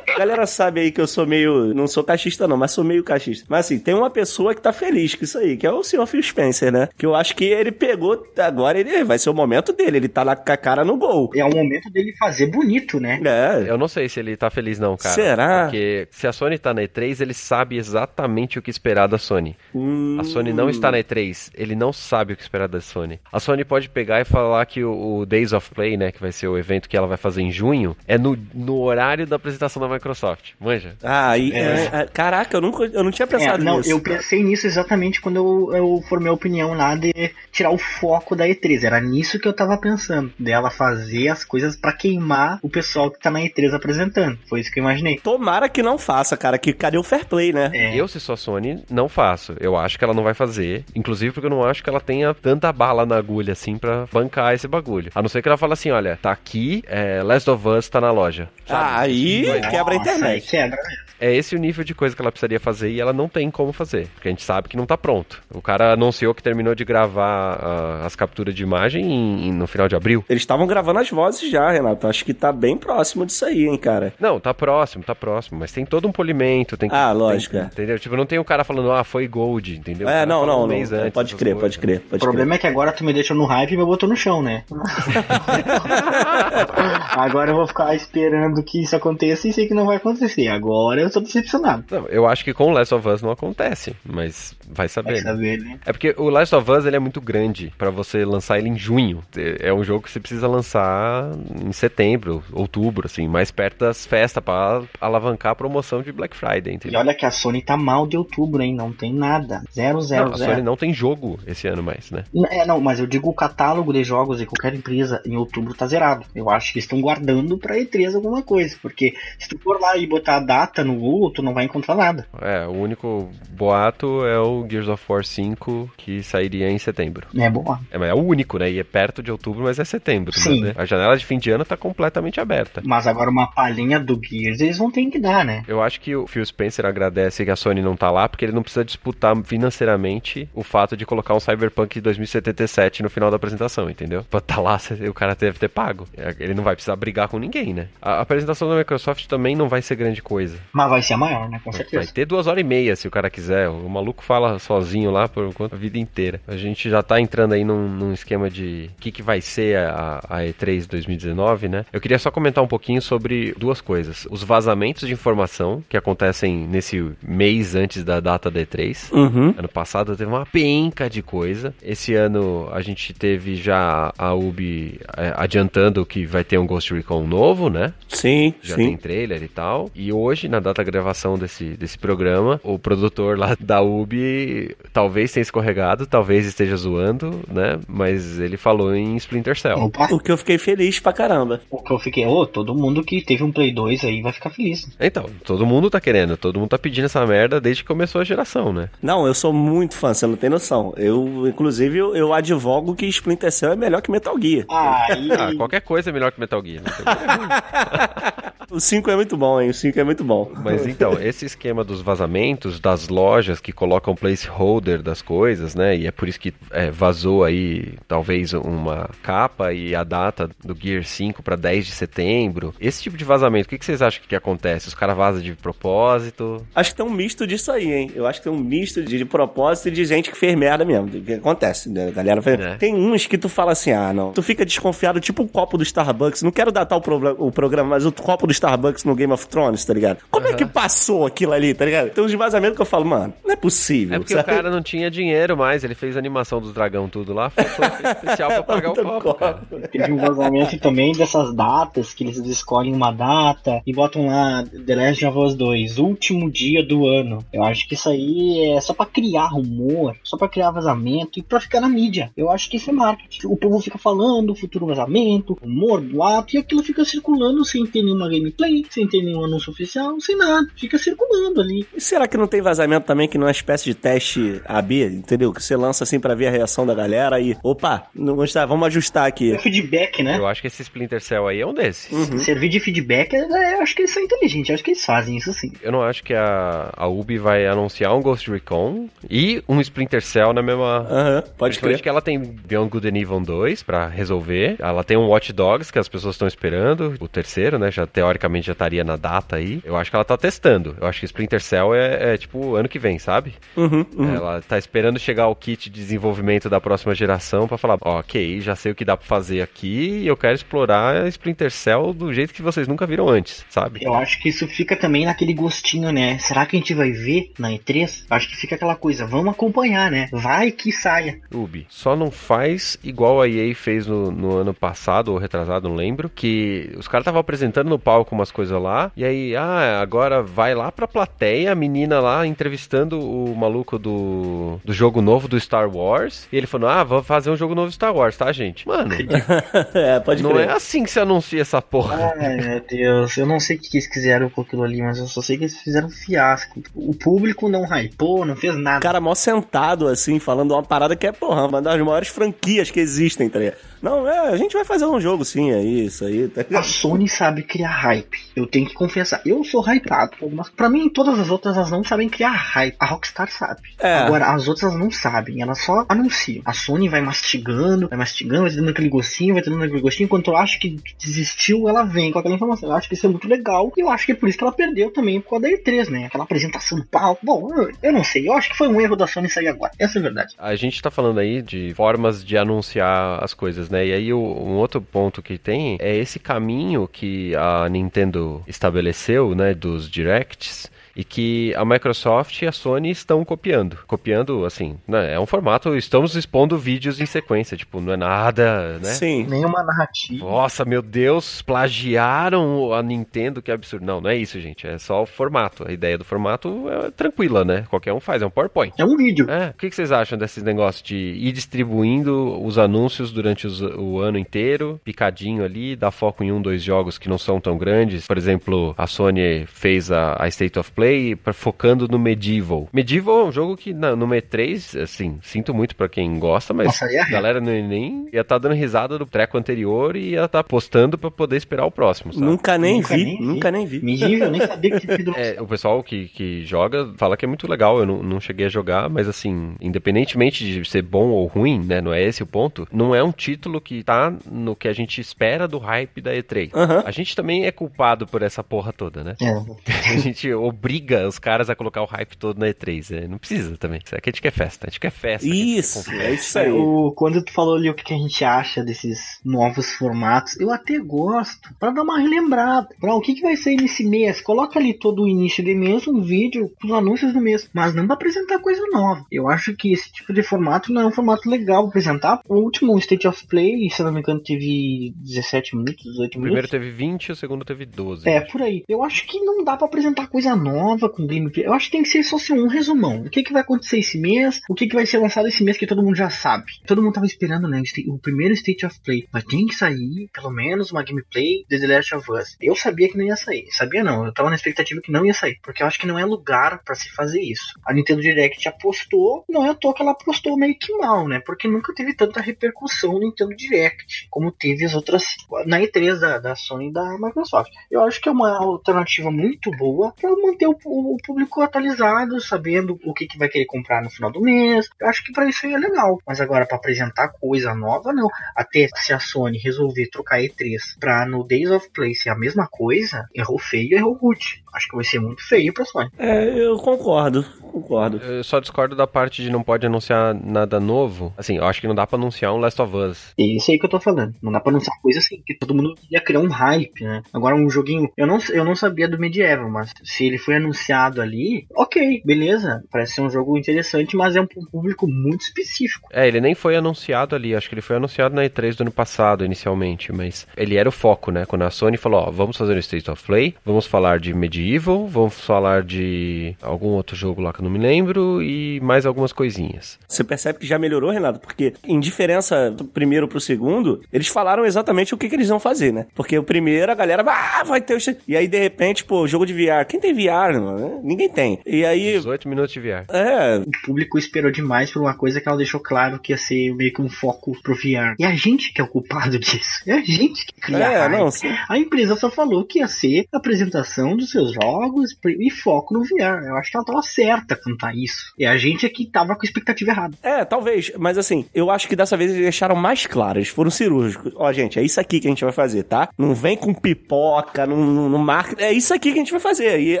A galera sabe aí que eu sou meio, não sou cachista não, mas sou meio cachista. Mas assim, tem uma pessoa que tá feliz com isso aí, que é o senhor Phil Spencer, né? Que eu acho que ele pegou, agora ele vai ser o momento dele, ele tá lá com a cara no gol. é o momento dele fazer bonito, né? É, Eu não sei se ele tá feliz não, cara. Será? Porque se a a Sony tá na E3, ele sabe exatamente o que esperar da Sony. Hum. A Sony não está na E3, ele não sabe o que esperar da Sony. A Sony pode pegar e falar que o, o Days of Play, né, que vai ser o evento que ela vai fazer em junho, é no, no horário da apresentação da Microsoft. Manja? Ah, e, É. é, é, caraca, eu, nunca, eu não tinha É, pensado não, nisso. eu pensei nisso exatamente quando eu, eu formei a opinião lá de tirar o foco da E3. Era nisso que eu tava pensando. Dela fazer as coisas pra queimar o pessoal que tá na E3 apresentando. Foi isso que eu imaginei. Tomara que não faça, cara, que cadê o fair play, né? É. Eu, se sou a Sony, não faço. Eu acho que ela não vai fazer. Inclusive porque eu não acho que ela tenha tanta bala na agulha assim pra bancar esse bagulho. A não ser que ela fale assim: olha, tá aqui, é, Last of Us tá na loja. Ah, aí quebra a internet. Quebra. É esse o nível de coisa que ela precisaria fazer e ela não tem como fazer. Porque a gente sabe que não tá pronto. O cara anunciou que terminou de gravar ah, as capturas de imagem em- em- no final de abril. Eles estavam gravando as vozes já, Renato. Acho que tá bem próximo disso aí, hein, cara. Não, tá próximo, tá próximo. Mas tem todo um polimento. Tem que, Ah, tem- lógico, é. entendeu? Tipo, não tem o cara falando, ah, foi Gold, entendeu? O É, não, não, um não. mês antes, Pode crer, coisas. pode crer, O pode problema é que agora tu me deixou no hype e me botou no chão, né? agora eu vou ficar esperando que isso aconteça e sei que não vai acontecer. Agora eu tô decepcionado. Não, eu acho que com o Last of Us não acontece, mas vai saber. Vai né? saber, né? É porque o Last of Us ele é muito grande pra você lançar ele em junho. É um jogo que você precisa lançar em setembro, outubro, assim, mais perto das festas pra alavancar a promoção de Black Friday, E entendeu? olha que a Sony tá mal de outubro, hein? Não tem nada. Zero, zero, Não, a zero. Sony não tem jogo esse ano mais, né? É, não, mas eu digo o catálogo de jogos de qualquer empresa em outubro tá zerado. Eu acho que estão guardando pra E3 alguma coisa, porque se tu for lá e botar a data no Google, tu não vai encontrar nada. É, o único boato é o Gears of War 5 que sairia em setembro. É boa. É, mas é o único, né? E é perto de outubro, mas é setembro, Sim. né? A janela de fim de ano tá completamente aberta. Mas agora uma palhinha do Gears eles vão ter que dar, né? Eu acho que o Phil Spencer agradece que a Sony não tá lá, porque ele não precisa disputar financeiramente o fato de colocar um Cyberpunk 2077 no final da apresentação, entendeu? Pra tá lá, o cara deve ter pago. É, Ele não vai precisar brigar com ninguém, né? A apresentação da Microsoft também não vai ser grande coisa. Mas vai ser a maior, né? Com Vai certeza. ter duas horas e meia, se o cara quiser. O maluco fala sozinho lá por enquanto a vida inteira. A gente já tá entrando aí num, num esquema de o que, que vai ser a, a E3 2019, né? Eu queria só comentar um pouquinho sobre duas coisas. Os vazamentos de informação que acontecem nesse mês antes da data da E3. Uhum. Ano passado teve uma penca de coisa. Esse ano a gente teve já a Ubi é, adiantando que vai ter um Ghost Recon novo, né? Sim, Já sim. tem trailer e tal. E hoje, na data da gravação desse, desse programa, o produtor lá da Ubi talvez tenha escorregado, talvez esteja zoando, né? Mas ele falou em Splinter Cell. Opa, O que eu fiquei feliz pra caramba. o que eu fiquei, ô, todo mundo que teve um Play 2 aí vai ficar feliz. Então, todo mundo tá querendo, todo mundo tá pedindo essa merda desde que começou a geração, né? Não, eu sou muito fã, você não tem noção. Eu, inclusive, eu, eu advogo que Splinter Cell é melhor que Metal Gear. Aí, Ah, qualquer coisa é melhor que Metal Gear. Metal Gear é ruim. O 5 é muito bom, hein? O 5 é muito bom. Mas então, esse esquema dos vazamentos, das lojas que colocam placeholder das coisas, né? E é por isso que é, vazou aí, talvez, uma capa e a data do Gear 5 para 10 de setembro. Esse tipo de vazamento, o que, que vocês acham que acontece? Os caras vazam de propósito? Acho que tem um misto disso aí, hein? Eu acho que tem um misto de, de propósito e de gente que fez merda mesmo. O que acontece, né? A galera fez... É. Tem uns que tu fala assim, ah, não. Tu fica desconfiado, tipo o copo do Starbucks. Não quero datar o, pro- o programa, mas o copo do Starbucks no Game of Thrones, tá ligado? Como é que passou aquilo ali, tá ligado? Tem uns vazamentos que eu falo, mano, não é possível. É porque sabe? o cara não tinha dinheiro mais, ele fez a animação dos dragão tudo lá, efeito especial pra pagar o copo, cara. Teve um vazamento também dessas datas, que eles escolhem uma data e botam lá The Last of Us 2, último dia do ano. Eu acho que isso aí é só pra criar rumor, só pra criar vazamento e pra ficar na mídia. Eu acho que isso é marketing. O povo fica falando, futuro vazamento, rumor, boato, e aquilo fica circulando sem ter nenhuma gameplay, sem ter nenhum anúncio oficial, sem nada. Fica circulando ali. E será que não tem vazamento também que não é uma espécie de teste AB, entendeu? Que você lança assim pra ver a reação da galera e, opa, não gostar, vamos ajustar aqui. É feedback, né? Eu acho que esse Splinter Cell aí é um desses. Uhum. Servir de feedback, é, eu acho que eles são inteligentes, eu acho que eles fazem isso sim. Eu não acho que a, a Ubi vai anunciar um Ghost Recon e um Splinter Cell na mesma. Aham, pode crer. que ela tem Beyond Good and Evil 2 pra resolver. Ela tem um Watch Dogs que as pessoas estão esperando. O terceiro, né? Já teoricamente já estaria na data aí. Eu acho que ela tá testando. Eu acho que Splinter Cell é, é tipo ano que vem, sabe? Uhum, uhum. Ela tá esperando chegar o kit de desenvolvimento da próxima geração para falar, ó, ok, já sei o que dá pra fazer aqui e eu quero explorar Splinter Cell do jeito que vocês nunca viram antes, sabe? Eu acho que isso fica também naquele gostinho, né? Será que a gente vai ver na E3? Acho que fica aquela coisa, vamos acompanhar, né? Vai que saia. Ubi, só não faz igual a EA fez no, no ano passado ou retrasado, não lembro, que os caras estavam apresentando no palco umas coisas lá, e aí, ah, agora vai lá pra plateia, a menina lá entrevistando o maluco do, do jogo novo do Star Wars, e ele falou, ah, vou fazer um jogo novo Star Wars, tá, gente? Mano, é, pode não crer. é assim que se anuncia essa porra. Ai, meu Deus, eu não sei o que eles quiseram com aquilo ali, mas eu só sei que eles fizeram um fiasco. O público não hypou, não fez O nada. cara mó sentado, assim, falando uma parada que é, porra, uma das maiores franquias que existem, tá ligado? Não, é, a gente vai fazer um jogo sim, é isso aí, tá A? Sony sabe criar hype. Eu tenho que confessar. Eu sou hypado. por algumas- Pra mim, todas as outras elas não sabem criar hype. A Rockstar sabe. É. Agora, as outras elas não sabem. Elas só anunciam. A Sony vai mastigando, vai mastigando, vai dando aquele gostinho, vai dando aquele gostinho. Enquanto eu acho que desistiu, ela vem com aquela informação. Eu acho que isso é muito legal. E eu acho que é por isso que ela perdeu também causa da E3, né? Aquela apresentação do palco. Bom, eu, eu não sei. Eu acho que foi um erro da Sony sair agora. Essa é a verdade. A gente tá falando aí de formas de anunciar as coisas, né? E aí o- um outro ponto que tem é esse caminho que a Nintendo estabeleceu, né, dos directs. E que a Microsoft e a Sony estão copiando. Copiando, assim, né? É um formato, estamos expondo vídeos em sequência, tipo, não é nada, né? Sim. Nenhuma narrativa. Nossa, meu Deus, plagiaram a Nintendo, que absurdo. Não, não é isso, gente. É só o formato. A ideia do formato é tranquila, né? Qualquer um faz, é um PowerPoint. É um vídeo. É, o que, vocês acham desses negócios de ir distribuindo os anúncios durante os- o ano inteiro, picadinho ali, dar foco em um, dois jogos que não são tão grandes? Por exemplo, a Sony fez a, a State of Play pra- focando no Medieval. Medieval é um jogo que na- no E3, assim, sinto muito pra quem gosta, mas Nossa, é a galera não, nem ia estar dando risada do treco anterior e ia estar postando pra poder esperar o próximo, sabe? Nunca nem Nunca vi, nem vi. nunca nem vi. Medieval, eu nem sabia que tinha sido É, o pessoal que, que joga fala que é muito legal. Eu não, não cheguei a jogar, mas assim, independentemente de ser bom ou ruim, né? Não é esse o ponto. Não é um título que tá no que a gente espera do hype da E3. Aham. A gente também é culpado por essa porra toda, né? É, A gente obriga os caras a colocar o hype todo na E3. né? Não precisa também. Isso aqui a gente quer festa. A gente quer festa. quer Isso, confiança. é isso É, aí. o, quando tu falou ali o que a gente acha desses novos formatos, eu até gosto, pra dar uma relembrada. Pra o que, que vai sair nesse mês? Coloca ali todo o início de mês, um vídeo com os anúncios do mês, mas não pra apresentar coisa nova. Eu acho que esse tipo de formato não é um formato legal pra apresentar. O último State of Play, se não me engano, teve 17 minutos, 18 O primeiro minutos. teve 20, o segundo teve 12. É, por aí. Eu acho que não dá pra apresentar coisa nova com gameplay. Eu acho que tem que ser só assim, um resumão. O que, que vai acontecer esse mês? O que, que vai ser lançado esse mês que todo mundo já sabe? Todo mundo tava esperando, né? o primeiro State of Play. Mas tem que sair, pelo menos, uma gameplay de The Last of Us. Eu sabia que não ia sair. Sabia não. Eu tava na expectativa que não ia sair. Porque eu acho que não é lugar pra se fazer isso. A Nintendo Direct apostou. Não é à toa que ela apostou meio que mal, né? Porque nunca teve tanta repercussão no Nintendo Direct. Como teve as outras. Na E3 da, da Sony e da Microsoft. Eu acho que é uma alternativa muito boa para manter o, o público atualizado, sabendo o que, que vai querer comprar no final do mês. Eu acho que para isso aí é legal. Mas agora, para apresentar coisa nova, não. Até se a Sony resolver trocar E3 pra no Days of Play ser a mesma coisa, errou feio, errou rude. Acho que vai ser muito feio pra Sony. É, eu concordo, concordo. Eu só discordo da parte de não pode anunciar nada novo. Assim, eu acho que não dá pra anunciar um Last of Us. É isso aí que eu tô falando. Não dá pra anunciar coisa assim, que todo mundo ia criar um hype, né? Agora um joguinho. Eu não, eu não sabia do Medieval, mas se ele foi anunciado ali, ok, beleza. Parece ser um jogo interessante, mas é um público muito específico. É, ele nem foi anunciado ali, acho que ele foi anunciado na E3 do ano passado, inicialmente, mas ele era o foco, né? Quando a Sony falou, ó, vamos fazer o State of Play, vamos falar de Medieval, vamos falar de algum outro jogo lá que eu não me lembro e mais algumas coisinhas. Você percebe que já melhorou, Renato? Porque, em diferença do primeiro pro segundo, eles falaram exatamente o que, que eles vão fazer, né? Porque o primeiro, a galera, ah, vai ter o... E aí, de repente, pô, jogo de VR. Quem tem VR, mano? Ninguém tem. E aí... 18 minutos de VR. É, O público esperou demais por uma coisa que ela deixou claro que ia ser meio que um foco pro VR. E a gente que é o culpado disso. É a gente que cria é, hype. não. A empresa só falou que ia ser a apresentação dos seus jogos e foco no VR. Eu acho que ela tava certa. Apta a cantar isso. E a gente é que tava com a expectativa errada. É, talvez, mas assim, eu acho que dessa vez eles deixaram mais claro, eles foram cirúrgicos. Ó, gente, é isso aqui que a gente vai fazer, tá? Não vem com pipoca, não, não, não marca. É isso aqui que a gente vai fazer. E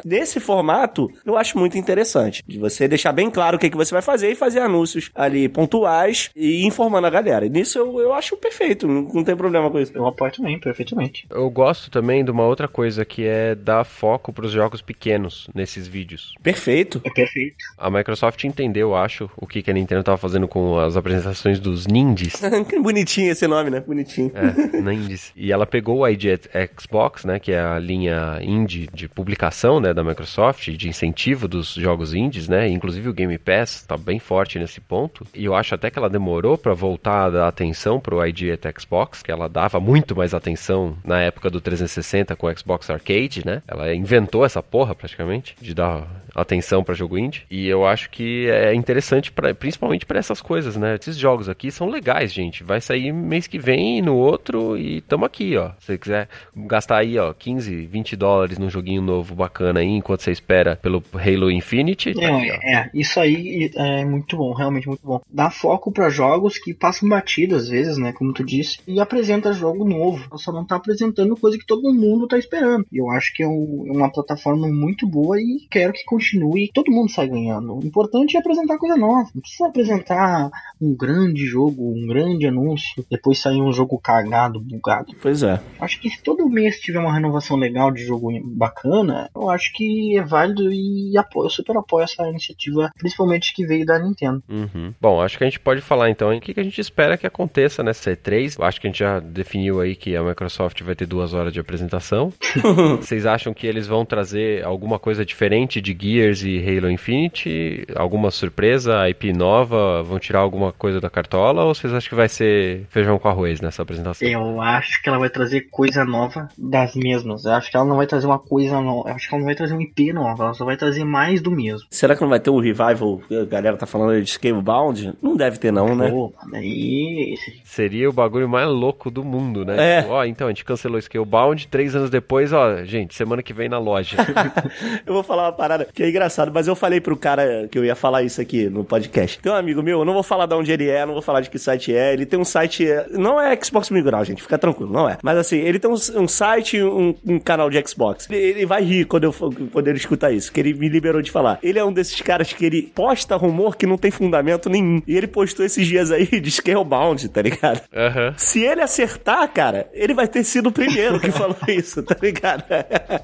nesse formato, eu acho muito interessante. De você deixar bem claro o que, que você vai fazer e fazer anúncios ali pontuais e informando a galera. E nisso eu, eu acho perfeito, não, não tem problema com isso. Eu apoio também, perfeitamente. Eu gosto também de uma outra coisa que é dar foco pros jogos pequenos nesses vídeos. Perfeito. É perfeito. A Microsoft entendeu, acho, o que, que a Nintendo tava fazendo com as apresentações dos Nindies. bonitinho esse nome, né? Bonitinho. É, Nindies. E ela pegou o ID Xbox, né, que é a linha indie de publicação, né, da Microsoft, de incentivo dos jogos indies, né, inclusive o Game Pass tá bem forte nesse ponto. E eu acho até que ela demorou para voltar a dar atenção pro ID Xbox, que ela dava muito mais atenção na época do 360 com o Xbox Arcade, né? Ela inventou essa porra praticamente de dar atenção para jogo indie. E eu acho que é interessante pra, principalmente para essas coisas, né? Esses jogos aqui são legais, gente. Vai sair mês que vem no outro e tamo aqui, ó. Se você quiser gastar aí, ó, 15, 20 dólares num joguinho novo bacana aí, enquanto você espera pelo Halo Infinity. tá É, aqui, é, isso aí é muito bom, realmente muito bom. Dá foco pra jogos que passam batido às vezes, né, como tu disse, e apresenta jogo novo. Só não tá apresentando coisa que todo mundo tá esperando. E eu acho que é um- é uma plataforma muito boa e quero que continue todo mundo sai ganhando. O importante é apresentar coisa nova. Não precisa apresentar um grande jogo, um grande anúncio, depois sair um jogo cagado, bugado. Pois é. Acho que se todo mês tiver uma renovação legal de jogo bacana, eu acho que é válido e apoio, eu super apoio essa iniciativa, principalmente que veio da Nintendo. Uhum. Bom, acho que a gente pode falar então em que, que a gente espera que aconteça nessa E3. Eu acho que a gente já definiu aí que a Microsoft vai ter duas horas de apresentação. Vocês acham que eles vão trazer alguma coisa diferente de Gears e Halo Infinity? Alguma surpresa, IP nova? Vão tirar alguma coisa da cartola? Ou vocês acham que vai ser feijão com arroz nessa apresentação? Eu acho que ela vai trazer coisa nova das mesmas. Eu acho que ela não vai trazer uma coisa nova. Eu acho que ela não vai trazer um IP nova. Ela só vai trazer mais do mesmo. Será que não vai ter um revival? A galera tá falando de Scalebound? Não deve ter, não, né? Pô, daí. Seria o bagulho mais louco do mundo, né? É. Tipo, ó, então a gente cancelou Scalebound, três anos depois, ó, gente, semana que vem na loja. eu vou falar uma parada que é engraçado, mas eu falei pro cara que eu ia falar isso aqui no podcast. Tem um amigo meu, eu não vou falar de onde ele é, não vou falar de que site é. Ele tem um site, é, não é Xbox Migral, gente, fica tranquilo, não é. Mas assim, ele tem um, um site e um, um canal de Xbox. Ele, ele vai rir quando, eu, quando ele escutar isso, que ele me liberou de falar. Ele é um desses caras que ele posta rumor que não tem fundamento nenhum. E ele postou esses dias aí de Scalebound, tá ligado? Aham. Se ele acertar, cara, ele vai ter sido o primeiro que falou isso, tá ligado?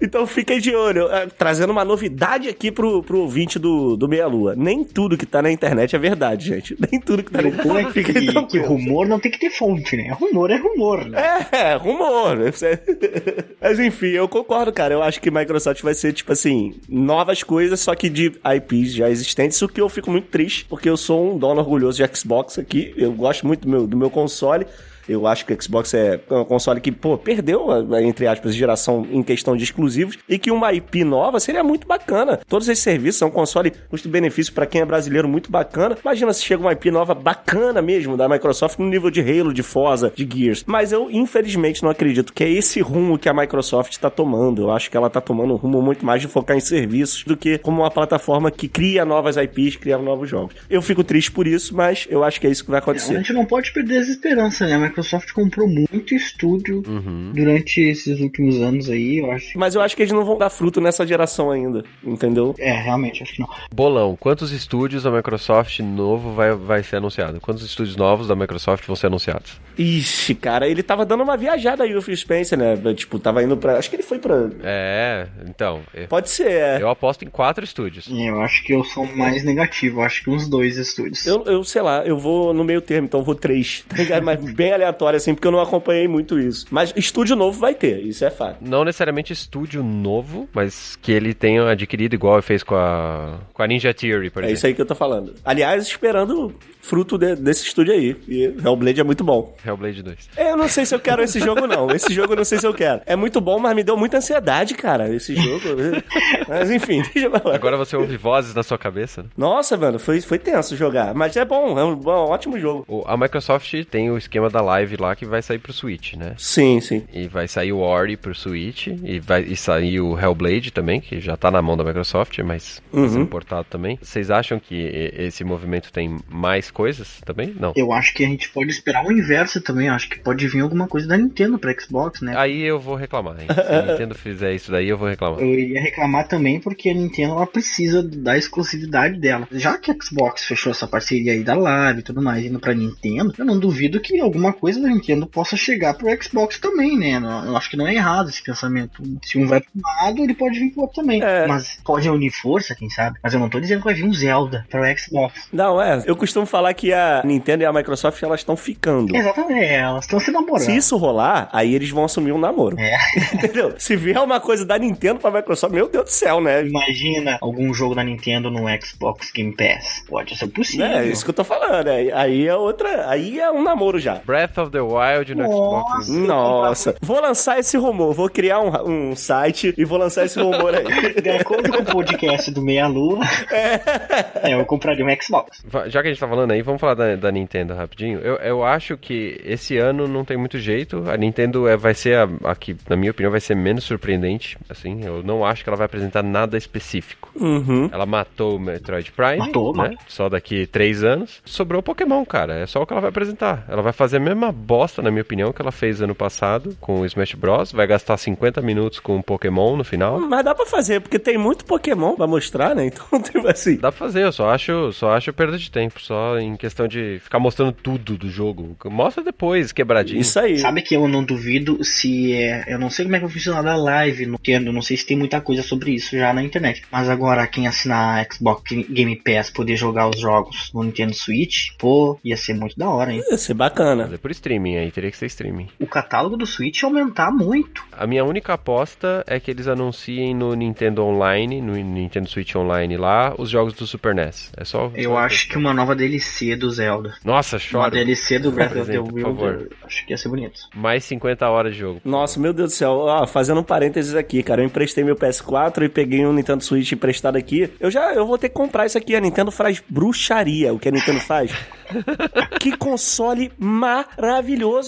Então fiquem de olho. É, Trazendo uma novidade aqui pro, pro ouvinte do, do Meia Lua. Nem tudo que tá na internet é verdade, gente. Nem tudo que tá na bom é internet. que, Fiquem que tranquilos. rumor não tem que ter fonte, né? Rumor é rumor, né? É, rumor. né? Mas enfim, eu concordo, cara. Eu acho que Microsoft vai ser, tipo assim, novas coisas, só que de IPs já existentes, o que eu fico muito triste, porque eu sou um dono orgulhoso de Xbox aqui. Eu gosto muito do meu, do meu console. Eu acho que o Xbox é um console que, pô, perdeu, a- entre aspas, geração em questão de exclusivos e que uma IP nova seria muito bacana. Todos esses serviços são um console custo-benefício pra quem é brasileiro muito bacana. Imagina se chega uma IP nova bacana mesmo da Microsoft no nível de Halo, de Forza, de Gears. Mas eu, infelizmente, não acredito que é esse rumo que a Microsoft tá tomando. Eu acho que ela tá tomando um rumo muito mais de focar em serviços do que como uma plataforma que cria novas IPs, cria novos jogos. Eu fico triste por isso, mas eu acho que é isso que vai A acontecer. gente não pode perder as esperanças, né? A Microsoft comprou muito estúdio Uhum. durante esses últimos anos aí, eu acho. Mas eu acho que eles não vão dar fruto nessa geração ainda, entendeu? É, realmente, acho que não. Bolão, quantos estúdios da Microsoft novo vai, vai ser anunciado? Quantos estúdios novos da Microsoft vão ser anunciados? Ixi, cara, ele tava dando uma viajada aí, o Phil Spencer, né? Tipo, tava indo pra. Acho que ele foi pra. É, então, é- Pode ser, é. eu aposto em quatro estúdios. Eu acho que eu sou mais negativo, acho que uns dois estúdios. Eu, eu sei lá, eu vou no meio termo, então eu vou três, tá ligado? Mas bem aleatório, assim, porque eu não acompanhei muito isso. Mas estúdio novo vai ter, isso é fato. Não necessariamente estúdio novo, mas que ele tenha adquirido igual fez com a, com a Ninja Theory, por É exemplo. isso aí que eu tô falando. Aliás, esperando fruto de- desse estúdio aí. E Hellblade é muito bom. Hellblade 2. Eu não sei se eu quero esse jogo, não. Esse jogo eu não sei se eu quero. É muito bom, mas me deu muita ansiedade, cara, esse jogo. Mas enfim, deixa eu falar. Agora você ouve vozes na sua cabeça, né? Nossa, mano, foi, foi tenso jogar. Mas é bom, é um, bom, ótimo jogo. A Microsoft tem o esquema da live lá que vai sair pro Switch, né? Sim, sim. E vai sair o Ori pro Switch, e vai e sair o Hellblade também, que já tá na mão da Microsoft, mas Uhum. vai ser importado também. Vocês acham que esse movimento tem mais coisas também? Não. Eu acho que a gente pode esperar o inverso também. Acho que pode vir alguma coisa da Nintendo pra Xbox, né? Aí eu vou reclamar, hein? Se a Nintendo fizer isso daí, eu vou reclamar. Eu iria reclamar também porque a Nintendo ela precisa da exclusividade dela. Já que a Xbox fechou essa parceria aí da Live e tudo mais indo pra Nintendo, eu não duvido que alguma coisa da Nintendo possa chegar pro Xbox também, né? Eu acho que não é errado esse pensamento. Se um vai pro lado, ele pode vir pro outro também. É. Mas pode unir força, quem sabe? Mas eu não tô dizendo que vai vir um Zelda pro Xbox. Não, é. Eu costumo falar que a Nintendo e a Microsoft elas estão ficando. Exatamente, elas estão se namorando. Se isso rolar, aí eles vão assumir um namoro. É. Entendeu? Se vier uma coisa da Nintendo pra Microsoft, meu Deus do céu, né? Imagina algum jogo da Nintendo no Xbox Game Pass. Pode ser possível. É, isso que eu tô falando. é. Aí é outra. Aí é um namoro já. Breath of the Wild no Xbox. Nossa. Nossa, vou lançar esse rumor, vou criar um, um site e vou lançar esse rumor aí. De acordo com o podcast do Meia Lua, é, eu compraria um Xbox. Já que a gente tá falando aí, vamos falar da, da Nintendo rapidinho. Eu, eu acho que esse ano não tem muito jeito. A Nintendo é, vai ser, a, a que, na minha opinião, vai ser menos surpreendente. Assim, eu não acho que ela vai apresentar nada específico. Uhum. Ela matou o Metroid Prime, Matou, né? matou. Só daqui três anos. Sobrou Pokémon, cara. É só o que ela vai apresentar. Ela vai fazer a mesma bosta, na minha opinião, que ela fez ano passado com o Smash Bros. Vai gastar 50 minutos com o Pokémon no final. Mas dá pra fazer, porque tem muito Pokémon pra mostrar, né? Então, tipo assim. Dá pra fazer, eu só acho, só acho perda de tempo, só em questão de ficar mostrando tudo do jogo. Mostra depois, quebradinho. Isso aí. Sabe que eu não duvido se é. Eu não sei como é que vai funcionar da live no Nintendo, não sei se tem muita coisa sobre isso já na internet. Mas agora, quem assinar a Xbox Game Pass poder jogar os jogos no Nintendo Switch, pô, ia ser muito da hora, hein? Ia ser bacana. Por streaming aí, teria que ser streaming. O catálogo do Switch aumentar muito. A minha única aposta é que eles anunciem no Nintendo Online, no Nintendo Switch Online lá, os jogos do Super NES. É só. Eu só- acho que uma nova DLC do Zelda. Nossa, Uma chora. DLC do Breath of the Wild. Acho que ia ser bonito. Mais 50 horas de jogo. Nossa, meu Deus do céu. Ó, fazendo um parênteses aqui, cara. Eu emprestei meu PS4 e peguei um Nintendo Switch emprestado aqui. Eu já eu vou ter que comprar isso aqui. A Nintendo faz bruxaria. O que a Nintendo faz? que console maravilhoso,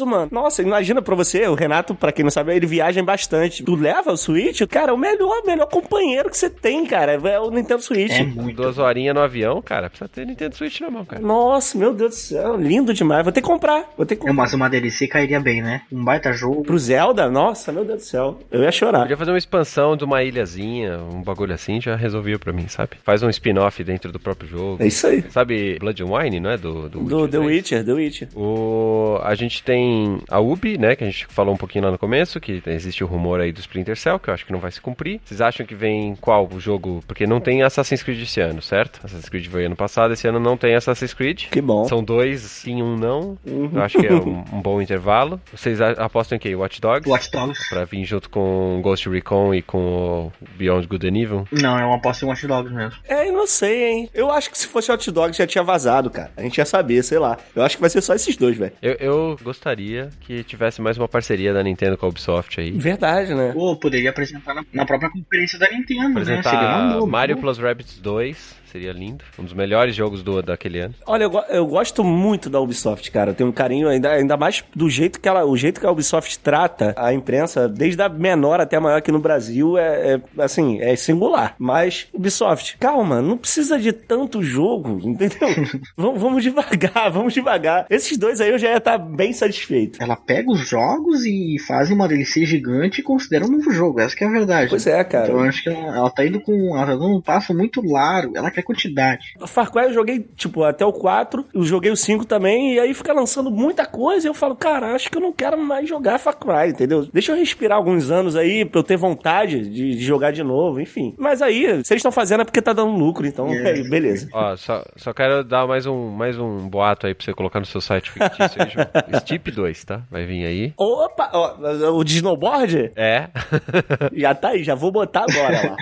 mano. Nossa, imagina pra você, o Renato, pra quem não sabe, ele viaja bastante. Tu leva o Switch, cara, o melhor, melhor companheiro que você tem, cara, é o Nintendo Switch. É muito. Duas horinhas no avião, cara, precisa ter Nintendo Switch na mão, cara. Nossa, meu Deus do céu, lindo demais. Vou ter que comprar, vou ter que É, comprar. Mas uma DLC cairia bem, né? Um baita jogo. Pro Zelda? Nossa, meu Deus do céu. Eu ia chorar. Podia fazer uma expansão de uma ilhazinha, um bagulho assim, já resolvia pra mim, sabe? Faz um spin-off dentro do próprio jogo. É isso aí. Sabe Blood and Wine, não é? Do, do, Do The 3? Witcher, The Witcher. O, a gente tem a Ubi, né, que a gente falou um pouquinho lá no começo, que existe o rumor aí do Splinter Cell, que eu acho que não vai se cumprir. Vocês acham que vem qual o jogo? Porque não tem Assassin's Creed esse ano, certo? Assassin's Creed veio ano passado, esse ano não tem Assassin's Creed. Que bom. São dois sim, um não. Eu acho que é um, um bom intervalo. Vocês apostam em quê? Watch Dogs? Watch Dogs. Pra vir junto com Ghost Recon e com o Beyond Good and Evil? Não, é uma aposta em Watch Dogs mesmo. É, eu não sei, hein. Eu acho que se fosse Hot Dog já tinha vazado, cara. A gente ia saber, sei lá. Eu acho que vai ser só esses dois, velho. Eu, eu gostaria que tivesse mais uma parceria da Nintendo com a Ubisoft aí. Verdade, né? Ou poderia apresentar na, na própria conferência da Nintendo, né? Seria uma apresentar boa. Mario boa. Plus Rabbids 2, seria lindo. Um dos melhores jogos do, daquele ano. Olha, eu, eu gosto muito da Ubisoft, cara. Eu tenho um carinho ainda, ainda mais do jeito que ela, o jeito que a Ubisoft trata a imprensa, desde a menor até a maior aqui no Brasil, é, é, assim, é singular. Mas, Ubisoft, calma, não precisa de tanto jogo, entendeu? vamos, vamos devagar, vamos devagar. Esses dois aí eu já ia estar bem satisfeito. Ela pega os jogos e faz uma DLC gigante e considera um novo jogo. Essa que é a verdade. Pois é, cara. Então eu acho que ela, ela tá indo com. Ela tá dando um passo muito largo. Ela quer quantidade. Far Cry eu joguei, tipo, até o 4, eu joguei o 5 também, e aí fica lançando muita coisa, e eu falo, cara, acho que eu não quero mais jogar Far Cry, entendeu? Deixa eu respirar alguns anos aí, pra eu ter vontade de, de jogar de novo, enfim. Mas aí, se eles estão fazendo é porque tá dando lucro, então, É. aí, beleza. Ó, só, só quero dar mais um, mais um boato aí pra você colocar no seu site fictício aí, João. Steep 2, tá? Vai vir aí. Opa, ó, o de snowboard? É. Já tá aí, já vou botar agora lá.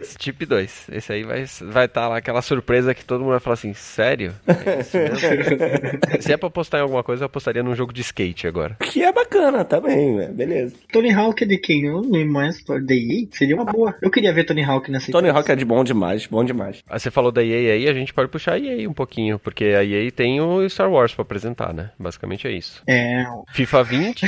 Chip 2. Esse aí vai estar vai tá lá aquela surpresa que todo mundo vai falar assim, sério? É? Se é pra apostar em alguma coisa, eu apostaria num jogo de skate agora. Que é bacana também, velho. Beleza. Tony Hawk é de quem? Eu não lembro mais. Da EA? Seria uma boa. Eu queria ver Tony Hawk nessa Tony Hawk é de bom demais, bom demais. Ah, você falou da EA aí, a gente pode puxar a EA um pouquinho, porque a EA tem o Star Wars pra apresentar, né? Basicamente é isso. É. FIFA 20,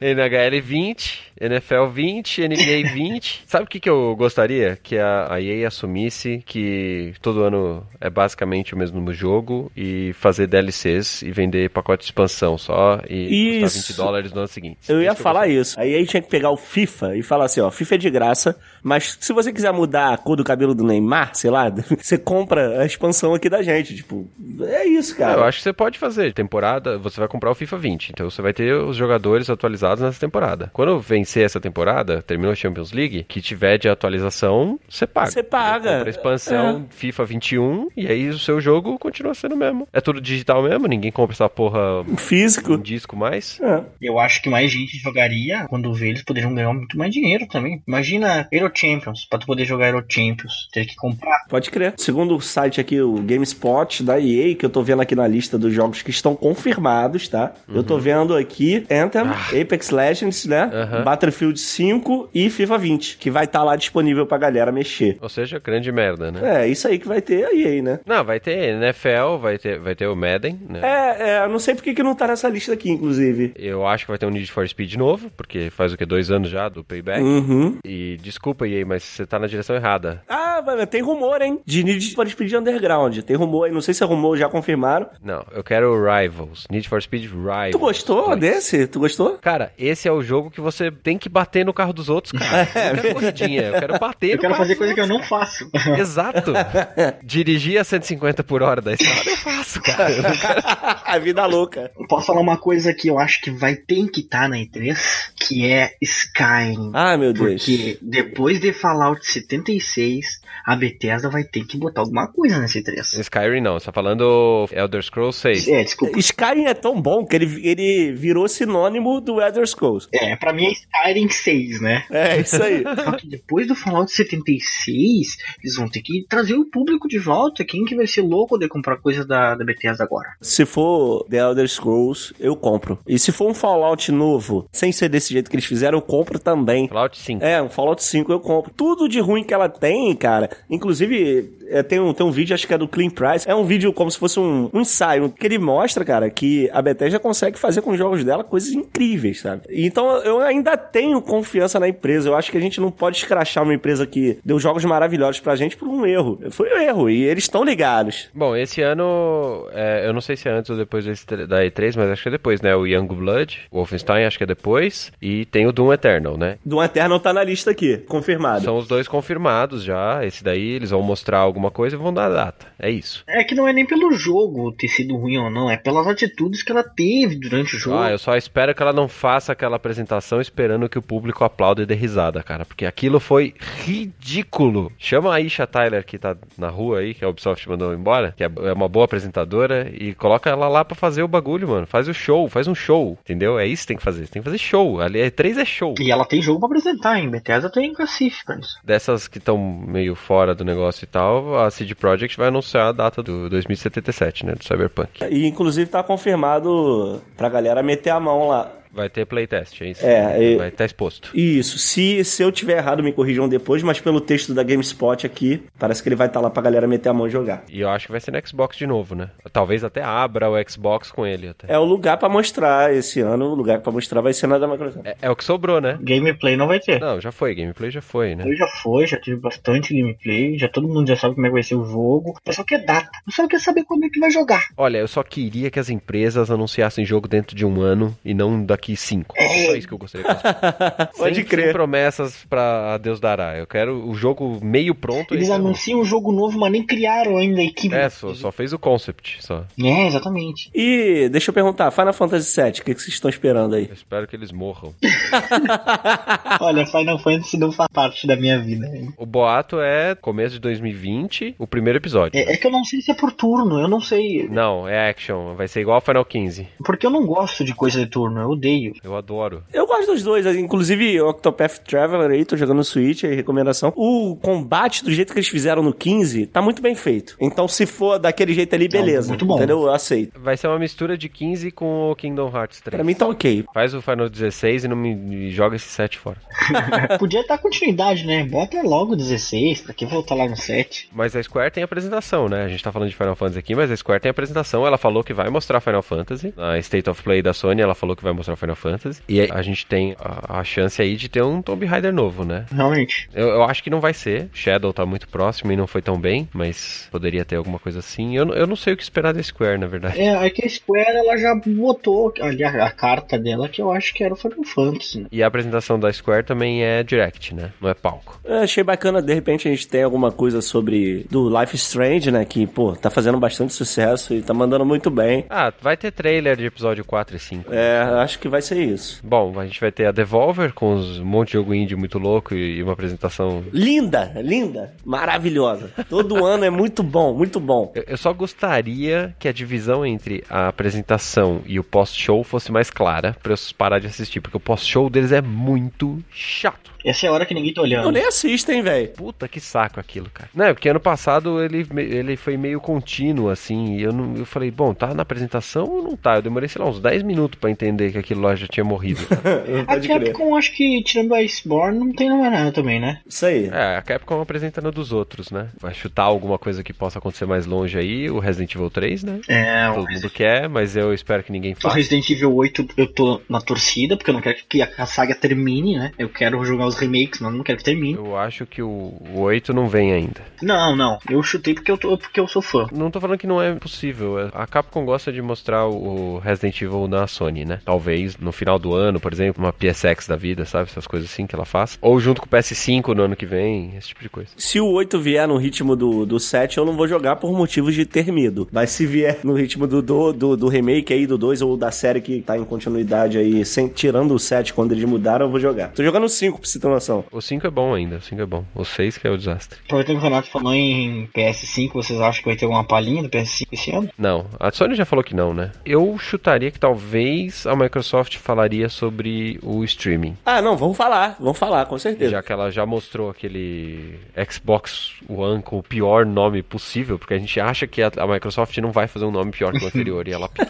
NHL 20, NFL 20, NBA 20. Sabe o que, que eu gostaria? Que a, a EA assumisse que todo ano é basicamente o mesmo jogo e fazer DLCs e vender pacote de expansão só e Isso. custar 20 dólares no ano seguinte. Eu ia Isso falar gostaria. isso. Aí a gente tinha que pegar o FIFA e falar assim, ó, FIFA é de graça, mas se você quiser mudar a cor do cabelo do Neymar, sei lá, você compra a expansão aqui da gente, tipo, é isso, Ah, Eu cara. acho que você pode fazer. Temporada, você vai comprar o FIFA 20. Então você vai ter os jogadores atualizados nessa temporada. Quando vencer essa temporada, terminou a Champions League, que tiver de atualização, você paga. Você paga. Compra a expansão FIFA 21 e aí o seu jogo continua sendo o mesmo. É tudo digital mesmo, ninguém compra essa porra Físico. em disco mais. É. Eu acho que mais gente jogaria quando vê eles poderiam ganhar muito mais dinheiro também. Imagina Euro Champions, pra tu poder jogar Euro Champions, ter que comprar. Pode crer. Segundo o site aqui, o GameSpot da EA, que eu tô vendo aqui na lista dos jogos que estão confirmados, tá? Eu tô vendo aqui Anthem, Apex Legends, né? Aham. Battlefield 5 e FIFA 20, que vai estar lá disponível pra galera mexer. Ou seja, grande merda, né? É, isso aí que vai ter a EA, né? Não, vai ter NFL, vai ter, vai ter o Madden, né? É, é, eu não sei porque que não tá nessa lista aqui, inclusive. Eu acho que vai ter um Need for Speed novo, porque faz o que? Dois anos já do Payback. Uhum. E desculpa, EA, mas você tá na direção errada. Ah, mas tem rumor, hein? De Need for Speed Underground. Tem rumor aí, não sei se é rumor, já confirmaram. Não, eu quero o Rivals. Need for Speed Rivals. Tu gostou dois. desse? Tu gostou? Cara, esse é o jogo que você tem que bater no carro dos outros, cara. Eu não quero corridinha, eu quero bater Eu no quero carro fazer dos coisa que eu não faço. Exato. Dirigir a 150 por hora da estrada eu faço, cara. Eu quero- a vida louca. Eu Posso falar uma coisa que eu acho que vai ter que estar na E3, que é Skyrim. Ah, meu Deus. Porque depois de Fallout 76, a Bethesda vai ter que botar alguma coisa nessa E3. Skyrim não, você tá falando Elder Scrolls 6. É, desculpa. Skyrim é tão bom que ele, ele virou sinônimo do Elder Scrolls. É, pra mim é Skyrim 6, né? É, isso aí. Só que depois do Fallout 76, eles vão ter que trazer o público de volta. Quem que vai ser louco de comprar coisa da, da Bethesda agora? se for The Elder Scrolls, eu compro. E se for um Fallout novo, sem ser desse jeito que eles fizeram, eu compro também. Fallout 5. É, um Fallout 5 eu compro. Tudo de ruim que ela tem, cara. Inclusive, é, tem, um, tem um vídeo, acho que é do Clean Price. É um vídeo como se fosse um, um ensaio, que ele mostra, cara, que a Bethesda consegue fazer com os jogos dela coisas incríveis, sabe? Então eu ainda tenho confiança na empresa. Eu acho que a gente não pode escrachar uma empresa que deu jogos maravilhosos pra gente por um erro. Foi um erro, e eles estão ligados. Bom, esse ano, é, eu não sei se é antes ou depois da E3, mas acho que é depois, né? O Young Blood, o Wolfenstein, acho que é depois, e tem o Doom Eternal, né? Do Eternal tá na lista aqui, confirmado. São os dois confirmados já. Esse daí eles vão mostrar alguma coisa e vão dar data. É isso. É que não é nem pelo jogo ter sido ruim ou não, é pelas atitudes que ela teve durante o jogo. Ah, eu só espero que ela não faça aquela apresentação esperando que o público aplaude e dê risada, cara. Porque aquilo foi ridículo. Chama a Isha Tyler, que tá na rua aí, que a Ubisoft mandou embora, que é é uma boa apresentadora, e coloca ela lá pra fazer o bagulho, mano. Faz o show, faz um show, entendeu? É isso que tem que fazer. Tem que fazer show. Ali é 3 é show. E ela tem jogo pra apresentar, hein? Bethesda tem cacife pra isso. Dessas que estão meio fora do negócio e tal, a CD Projekt vai anunciar a data do 2077, né? Do Cyberpunk. E inclusive tá confirmado pra galera meter a mão lá. Vai ter playtest, é isso? É, Vai estar exposto. Isso, se, se eu tiver errado, me corrijam depois, mas pelo texto da GameSpot aqui, parece que ele vai estar lá pra galera meter a mão e jogar. E eu acho que vai ser no Xbox de novo, né? Talvez até abra o Xbox com ele até. É o lugar pra mostrar esse ano, o lugar pra mostrar vai ser na da Microsoft. É, é o que sobrou, né? Gameplay não vai ter. Não, já foi. Gameplay já foi, né? Eu já foi, já tive bastante gameplay, já todo mundo já sabe como é que vai ser o jogo. O pessoal quer data, o pessoal quer saber quando é que vai jogar. Olha, eu só queria que as empresas anunciassem jogo dentro de um ano e não daqui cinco. É só isso que eu gostaria que elas Pode sem, crer. Sem promessas pra Deus dará. Eu quero o jogo meio pronto. Eles anunciam um jogo novo, mas nem criaram ainda a equipe. É, só, só fez o concept, só. É, exatamente. E deixa eu perguntar, Final Fantasy VII, o que, que vocês estão esperando aí? Eu espero que eles morram. Olha, Final Fantasy não faz parte da minha vida. hein? O boato é começo de 2020, o primeiro episódio. É, é que eu não sei se é por turno, eu não sei. Não, é action. Vai ser igual ao Final 15. Porque eu não gosto de coisa de turno, eu odeio odeio. Eu adoro. Eu gosto dos dois, inclusive Octopath Traveler aí, tô jogando no Switch, aí recomendação. O combate do jeito que eles fizeram no 15 tá muito bem feito. Então se for daquele jeito ali, beleza. muito bom. Entendeu? Eu aceito. Vai ser uma mistura de 15 com o Kingdom Hearts 3. Pra mim tá ok. Faz o Final 16 e não me, me joga esse 7 fora. Podia dar continuidade, né? Bota logo 16, pra que voltar lá no 7? Mas a Square tem apresentação, né? A gente tá falando de Final Fantasy aqui, mas a Square tem apresentação. Ela falou que vai mostrar Final Fantasy. Na State of Play da Sony, ela falou que vai mostrar Final Fantasy. E a gente tem a, a chance aí de ter um Tomb Raider novo, né? Realmente. Eu, eu acho que não vai ser. Shadow tá muito próximo e não foi tão bem, mas poderia ter alguma coisa assim. Eu, eu não sei o que esperar da Square, na verdade. É, é que a Square ela já botou ali a, a carta dela que eu acho que era o Final Fantasy, né? E a apresentação da Square também é direct, né? Não é palco. Eu achei bacana, de repente a gente tem alguma coisa sobre do Life Strange, né? Que, pô, tá fazendo bastante sucesso e tá mandando muito bem. Ah, vai ter trailer de episódio 4 e 5. É, acho que vai ser isso. Bom, a gente vai ter a Devolver com um monte de jogo indie muito louco e, uma apresentação. Linda, linda, maravilhosa. Todo ano é muito bom, muito bom. Eu, eu só gostaria que a divisão entre a apresentação e o pós-show fosse mais clara pra eu parar de assistir, porque o pós-show deles é muito chato. Essa é a hora que ninguém tá olhando. Eu nem assisto, hein, velho. Puta que saco aquilo, cara. Não, é porque ano passado ele, ele foi meio contínuo, assim. E eu, não, eu falei, bom, tá na apresentação ou não tá? Eu demorei, sei lá, uns 10 minutos pra entender que aquilo lá já tinha morrido. cara. A Capcom, acho que tirando a Iceborne, não tem nada também, né? Isso aí. é, a Capcom apresentando dos outros, né? Vai chutar alguma coisa que possa acontecer mais longe aí, o Resident Evil 3, né? É, o, Todo mundo quer, mas eu espero que ninguém o faça. Resident Evil 8 eu tô na torcida, porque eu não quero que a saga termine, né? Eu quero jogar os remakes, mas não quero que termine. Eu acho que o, o 8 não vem ainda. Não, não. Eu chutei porque eu, tô, porque eu sou fã. Não tô falando que não é possível. A Capcom gosta de mostrar o Resident Evil na Sony, né? Talvez no final do ano, por exemplo, uma PSX da vida, sabe? Essas coisas assim que ela faz. Ou junto com o PS5 no ano que vem, esse tipo de coisa. Se o 8 vier no ritmo do, do 7, eu não vou jogar por motivos de ter medo. Mas se vier no ritmo do, do, do, do remake aí, do 2 ou da série que tá em continuidade aí, sem, tirando o 7 quando eles mudaram, eu vou jogar. Tô jogando o 5, pra você ter noção. O 5 é bom ainda, o 5 é bom. O 6 que é o desastre. Aproveitando que o Renato falou em PS5, vocês acham que vai ter alguma palhinha do PS5 esse ano? Não, a Sony já falou que não, né? Eu chutaria que talvez a Microsoft falaria sobre o streaming. Ah, não, vamos falar, vamos falar, com certeza. Já que ela já mostrou aquele Xbox One com o pior nome possível, porque a gente acha que a, a Microsoft não vai fazer um nome pior que o anterior e ela.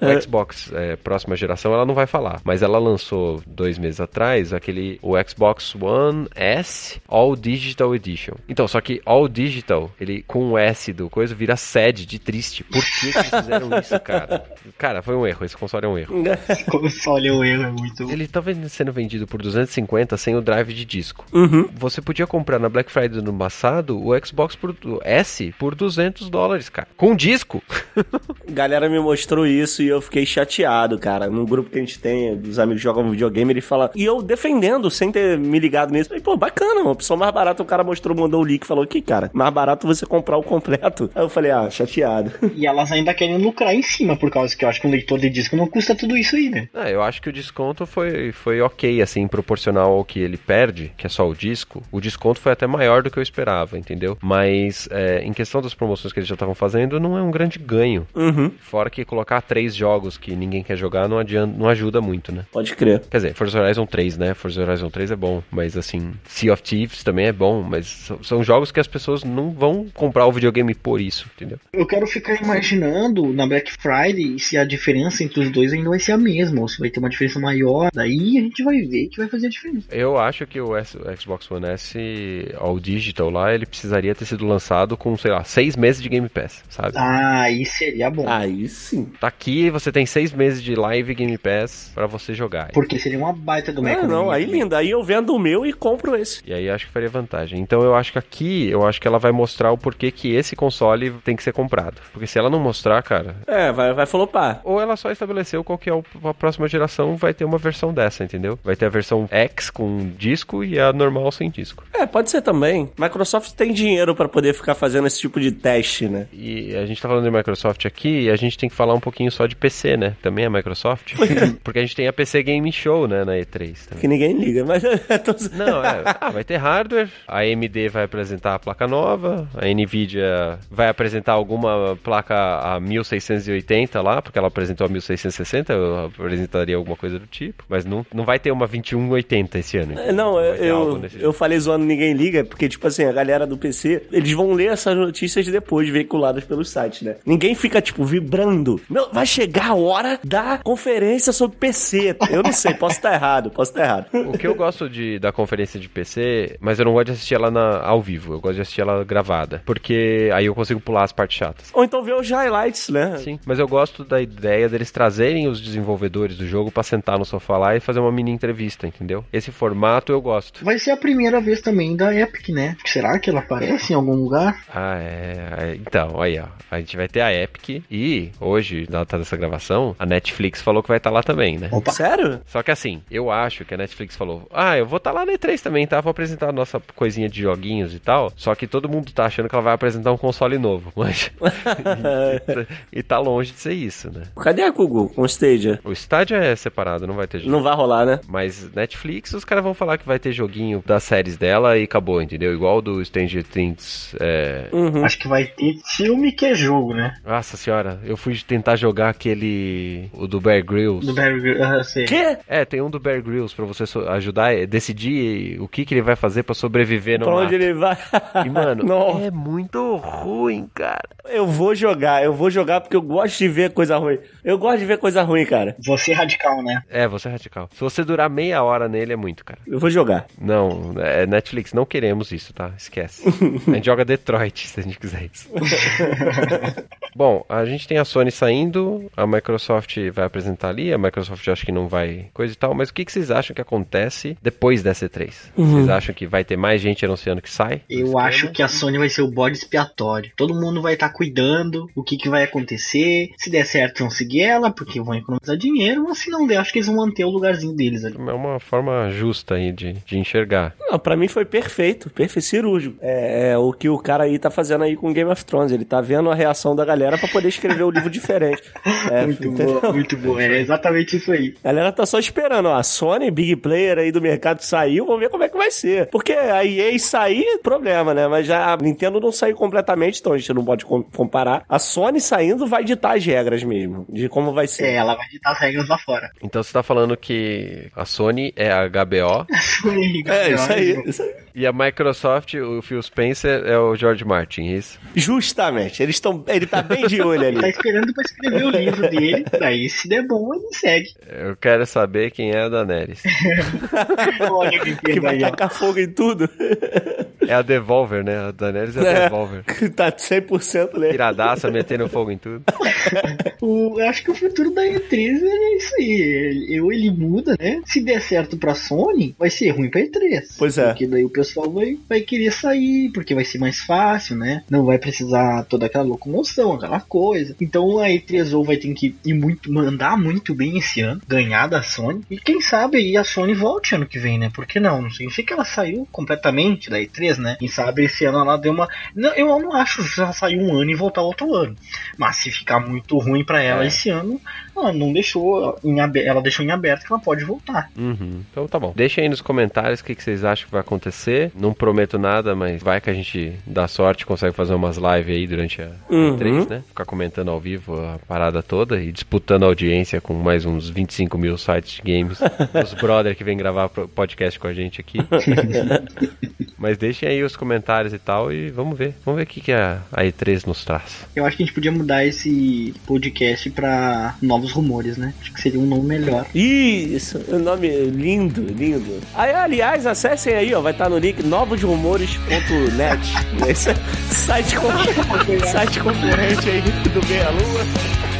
O Xbox é, próxima geração ela não vai falar, mas ela lançou dois meses atrás aquele o Xbox One S All Digital Edition. Então, só que All Digital, ele com o S do coisa vira sede de triste. Por que, que fizeram isso, cara? Cara, foi um erro, esse console é um erro. Olha o erro, é muito. Ele tá sendo vendido por 250 sem o drive de disco. Uhum. Você podia comprar na Black Friday do ano passado o Xbox por, o S por 200 dólares, cara. Com disco. Galera me mostrou isso e eu fiquei chateado, cara. Num grupo que a gente tem, dos amigos que jogam videogame, ele fala. E eu defendendo, sem ter me ligado nisso. Falei, pô, bacana, uma opção mais barata. O cara mostrou, mandou o link, falou que, cara, mais barato você comprar o completo. Aí eu falei, ah, chateado. E elas ainda querem lucrar em cima, por causa que eu acho que um leitor de disco não custa tudo isso aí, né? Ah, eu acho que o desconto foi, foi ok, assim, proporcional ao que ele perde, que é só o disco. O desconto foi até maior do que eu esperava, entendeu? Mas é, em questão das promoções que eles já estavam fazendo, não é um grande ganho. Uhum, Fora que colocar três jogos que ninguém quer jogar não, adianta, não ajuda muito, né? pode crer. Quer dizer, Forza Horizon 3, né? Forza Horizon 3 é bom, mas assim, Sea of Thieves também é bom, mas são, são jogos que as pessoas não vão comprar o videogame por isso, entendeu? Eu quero ficar imaginando na Black Friday se a diferença entre os dois ainda vai ser a mesma, ou se vai ter uma diferença maior. Daí a gente vai ver que vai fazer a diferença. Eu acho que o, S- Xbox One S, ao digital lá, ele precisaria ter sido lançado com, sei lá, seis meses de Game Pass, sabe? Ah, aí seria bom. Aí sim. Tá aqui, você tem seis meses de live Game Pass pra você jogar. Porque seria uma baita do Ah, não, aí linda. Aí eu vendo o meu e compro esse. E aí acho que faria vantagem. Então eu acho que aqui, eu acho que ela vai mostrar o porquê que esse console tem que ser comprado. Porque se ela não mostrar, cara, É, vai, vai flopar. ou ela só estabeleceu qual que é o- a próxima geração vai ter uma versão dessa, entendeu? Vai ter a versão X com disco e a normal sem disco. É, pode ser também. Microsoft tem dinheiro pra poder ficar fazendo esse tipo de teste, né? E a gente tá falando de Microsoft aqui e a gente tem que falar um pouquinho só de PC, né? Também é Microsoft. Porque a gente tem a PC Game Show, né, na E3 também. Que ninguém liga, mas. Não, é, ah, vai ter hardware, a AMD vai apresentar a placa nova, a Nvidia vai apresentar alguma placa a 1680 lá, porque ela apresentou a 1660, eu apresentaria alguma coisa do tipo, mas não, não vai ter uma 2180 esse ano. É, Não, eu, algo eu, eu falei zoando ninguém liga, porque, tipo assim, a galera do PC, eles vão ler essas notícias depois, veiculadas pelos sites, né? Ninguém fica, tipo, vibrando. Meu, vai chegar a hora da conferência sobre PC. Eu não sei, posso estar errado, posso estar errado. O que eu gosto de, da conferência de PC, mas eu não gosto de assistir ela na- ao vivo, eu gosto de assistir ela gravada, porque aí eu consigo pular as partes chatas. Ou então ver os highlights, né? Sim, mas eu gosto da ideia deles trazerem os desenvolvedores do jogo pra sentar no sofá lá e fazer uma mini entrevista, entendeu? Esse formato eu gosto. Vai ser a primeira vez também da Epic, né? Será que ela aparece em algum lugar? Ah, é. é, Então, aí, ó. A gente vai ter a Epic e hoje, na data dessa gravação, a Netflix falou que vai estar lá também, né? Opa. Sério? Só que assim, eu acho que a Netflix falou: Ah, eu vou estar lá na E3 também, tá? Vou apresentar a nossa coisinha de joguinhos e tal. Só que todo mundo tá achando que ela vai apresentar um console novo, mas. e tá longe de ser isso, né? Cadê a Google com o Stadia? O estádio é separado, não vai ter jogo. Não vai rolar, né? Mas Netflix, os caras vão falar que vai ter joguinho das séries dela e acabou, entendeu? Igual do Stranger Things. É... Uhum. Acho que vai ter filme que é jogo, né? Nossa senhora, eu fui tentar jogar aquele. O do Bear Grylls. Do Barry Grylls, ah, sei. Quê? É, tem um do Bear Grylls pra você so- ajudar a decidir o que, que ele vai fazer pra sobreviver no Pra mato. onde ele vai? E, mano, Não. é muito ruim, cara. Eu vou jogar, eu vou jogar porque eu gosto de ver coisa ruim. Eu gosto de ver coisa ruim, cara. Você é radical, né? É, você é radical. Se você durar meia hora nele, é muito, cara. Eu vou jogar. Não, é Netflix, não queremos isso, tá? Esquece. A gente joga Detroit, se a gente quiser isso. Bom, a gente tem a Sony saindo, a Microsoft vai apresentar ali, a Microsoft acho que não vai coisa e tal, mas o que, que vocês acham que acontece depois dessa E3? Vocês acham que vai ter mais gente anunciando que sai? Eu acho que a Sony vai ser o bode expiatório. Todo mundo vai estar cuidando o que, que vai acontecer. Se der certo, vão seguir ela, porque vão economizar dinheiro. Mas se não der, acho que eles vão manter o lugarzinho deles ali. É uma forma justa aí de, de enxergar. Não, pra mim foi perfeito, perfeito cirúrgico. É, é o que o cara aí tá fazendo aí com Game of Thrones. Ele tá vendo a reação da galera pra poder escrever o livro diferente. É, Muito entendeu? bom, muito bom. É exatamente isso aí. A galera tá só esperando, ó. A Sony, big player aí do mercado, saiu, vamos ver como é que vai ser. Porque a EA sair, problema, né? Mas já a Nintendo não saiu completamente, então a gente não pode com- comparar. A Sony saindo vai ditar as regras mesmo, de como vai ser. É, ela vai ditar as regras lá fora. Então você tá falando que a Sony é a HBO É, isso aí, isso aí. e a Microsoft, o Phil Spencer, é o George Martin, é isso? Justamente. Eles estão. Ele tá bem de olho Ele tá ali. esperando pra escrever o livro dele. Daí, se der bom, ele segue. Eu quero saber quem é a Daenerys. Olha que Que vai tacar fogo em tudo. É a Devolver, né? A Daenerys é a É. Devolver. tá 100% né? Piradaça, metendo fogo em tudo. O, eu acho que o futuro da E3 é isso aí. Ele, ele muda, né? Se der certo pra Sony, vai ser ruim pra E3. Pois é. Porque daí o pessoal vai, vai querer sair, porque vai ser mais fácil, né? Não vai precisar toda aquela locomoção, aquela coisa. Então a E3 ou vai ter que ir muito, mandar muito bem esse ano, ganhar da Sony. E quem sabe aí a Sony volte ano que vem, né? Por que não? Não significa que ela saiu completamente da E3, né? Quem sabe esse ano ela deu uma. Não, eu não acho ela saiu um ano e voltar outro ano. Mas se ficar muito ruim pra ela É. esse ano, ela não deixou em aberto, ela deixou em aberto que ela pode voltar. Uhum. Então tá bom. Deixa aí nos comentários o que, que vocês acham que vai acontecer. Não prometo nada, mas vai que a gente dá sorte consegue fazer umas lives aí durante a Uhum. E3, né? Ficar comentando ao vivo a parada toda e disputando audiência com mais uns 25 mil sites de games. os brother que vem gravar podcast com a gente aqui. mas deixem aí os comentários e tal e vamos ver. Vamos ver o que, que a, a E3 nos traz. Eu acho que a gente podia mudar esse podcast pra novos rumores, né? Acho que seria um nome melhor. Isso, o nome é lindo, lindo. Aí, aliás, acessem aí, ó, vai estar no link novosrumores.net. Esse é site, con- site concorrente aí do Meia Lua.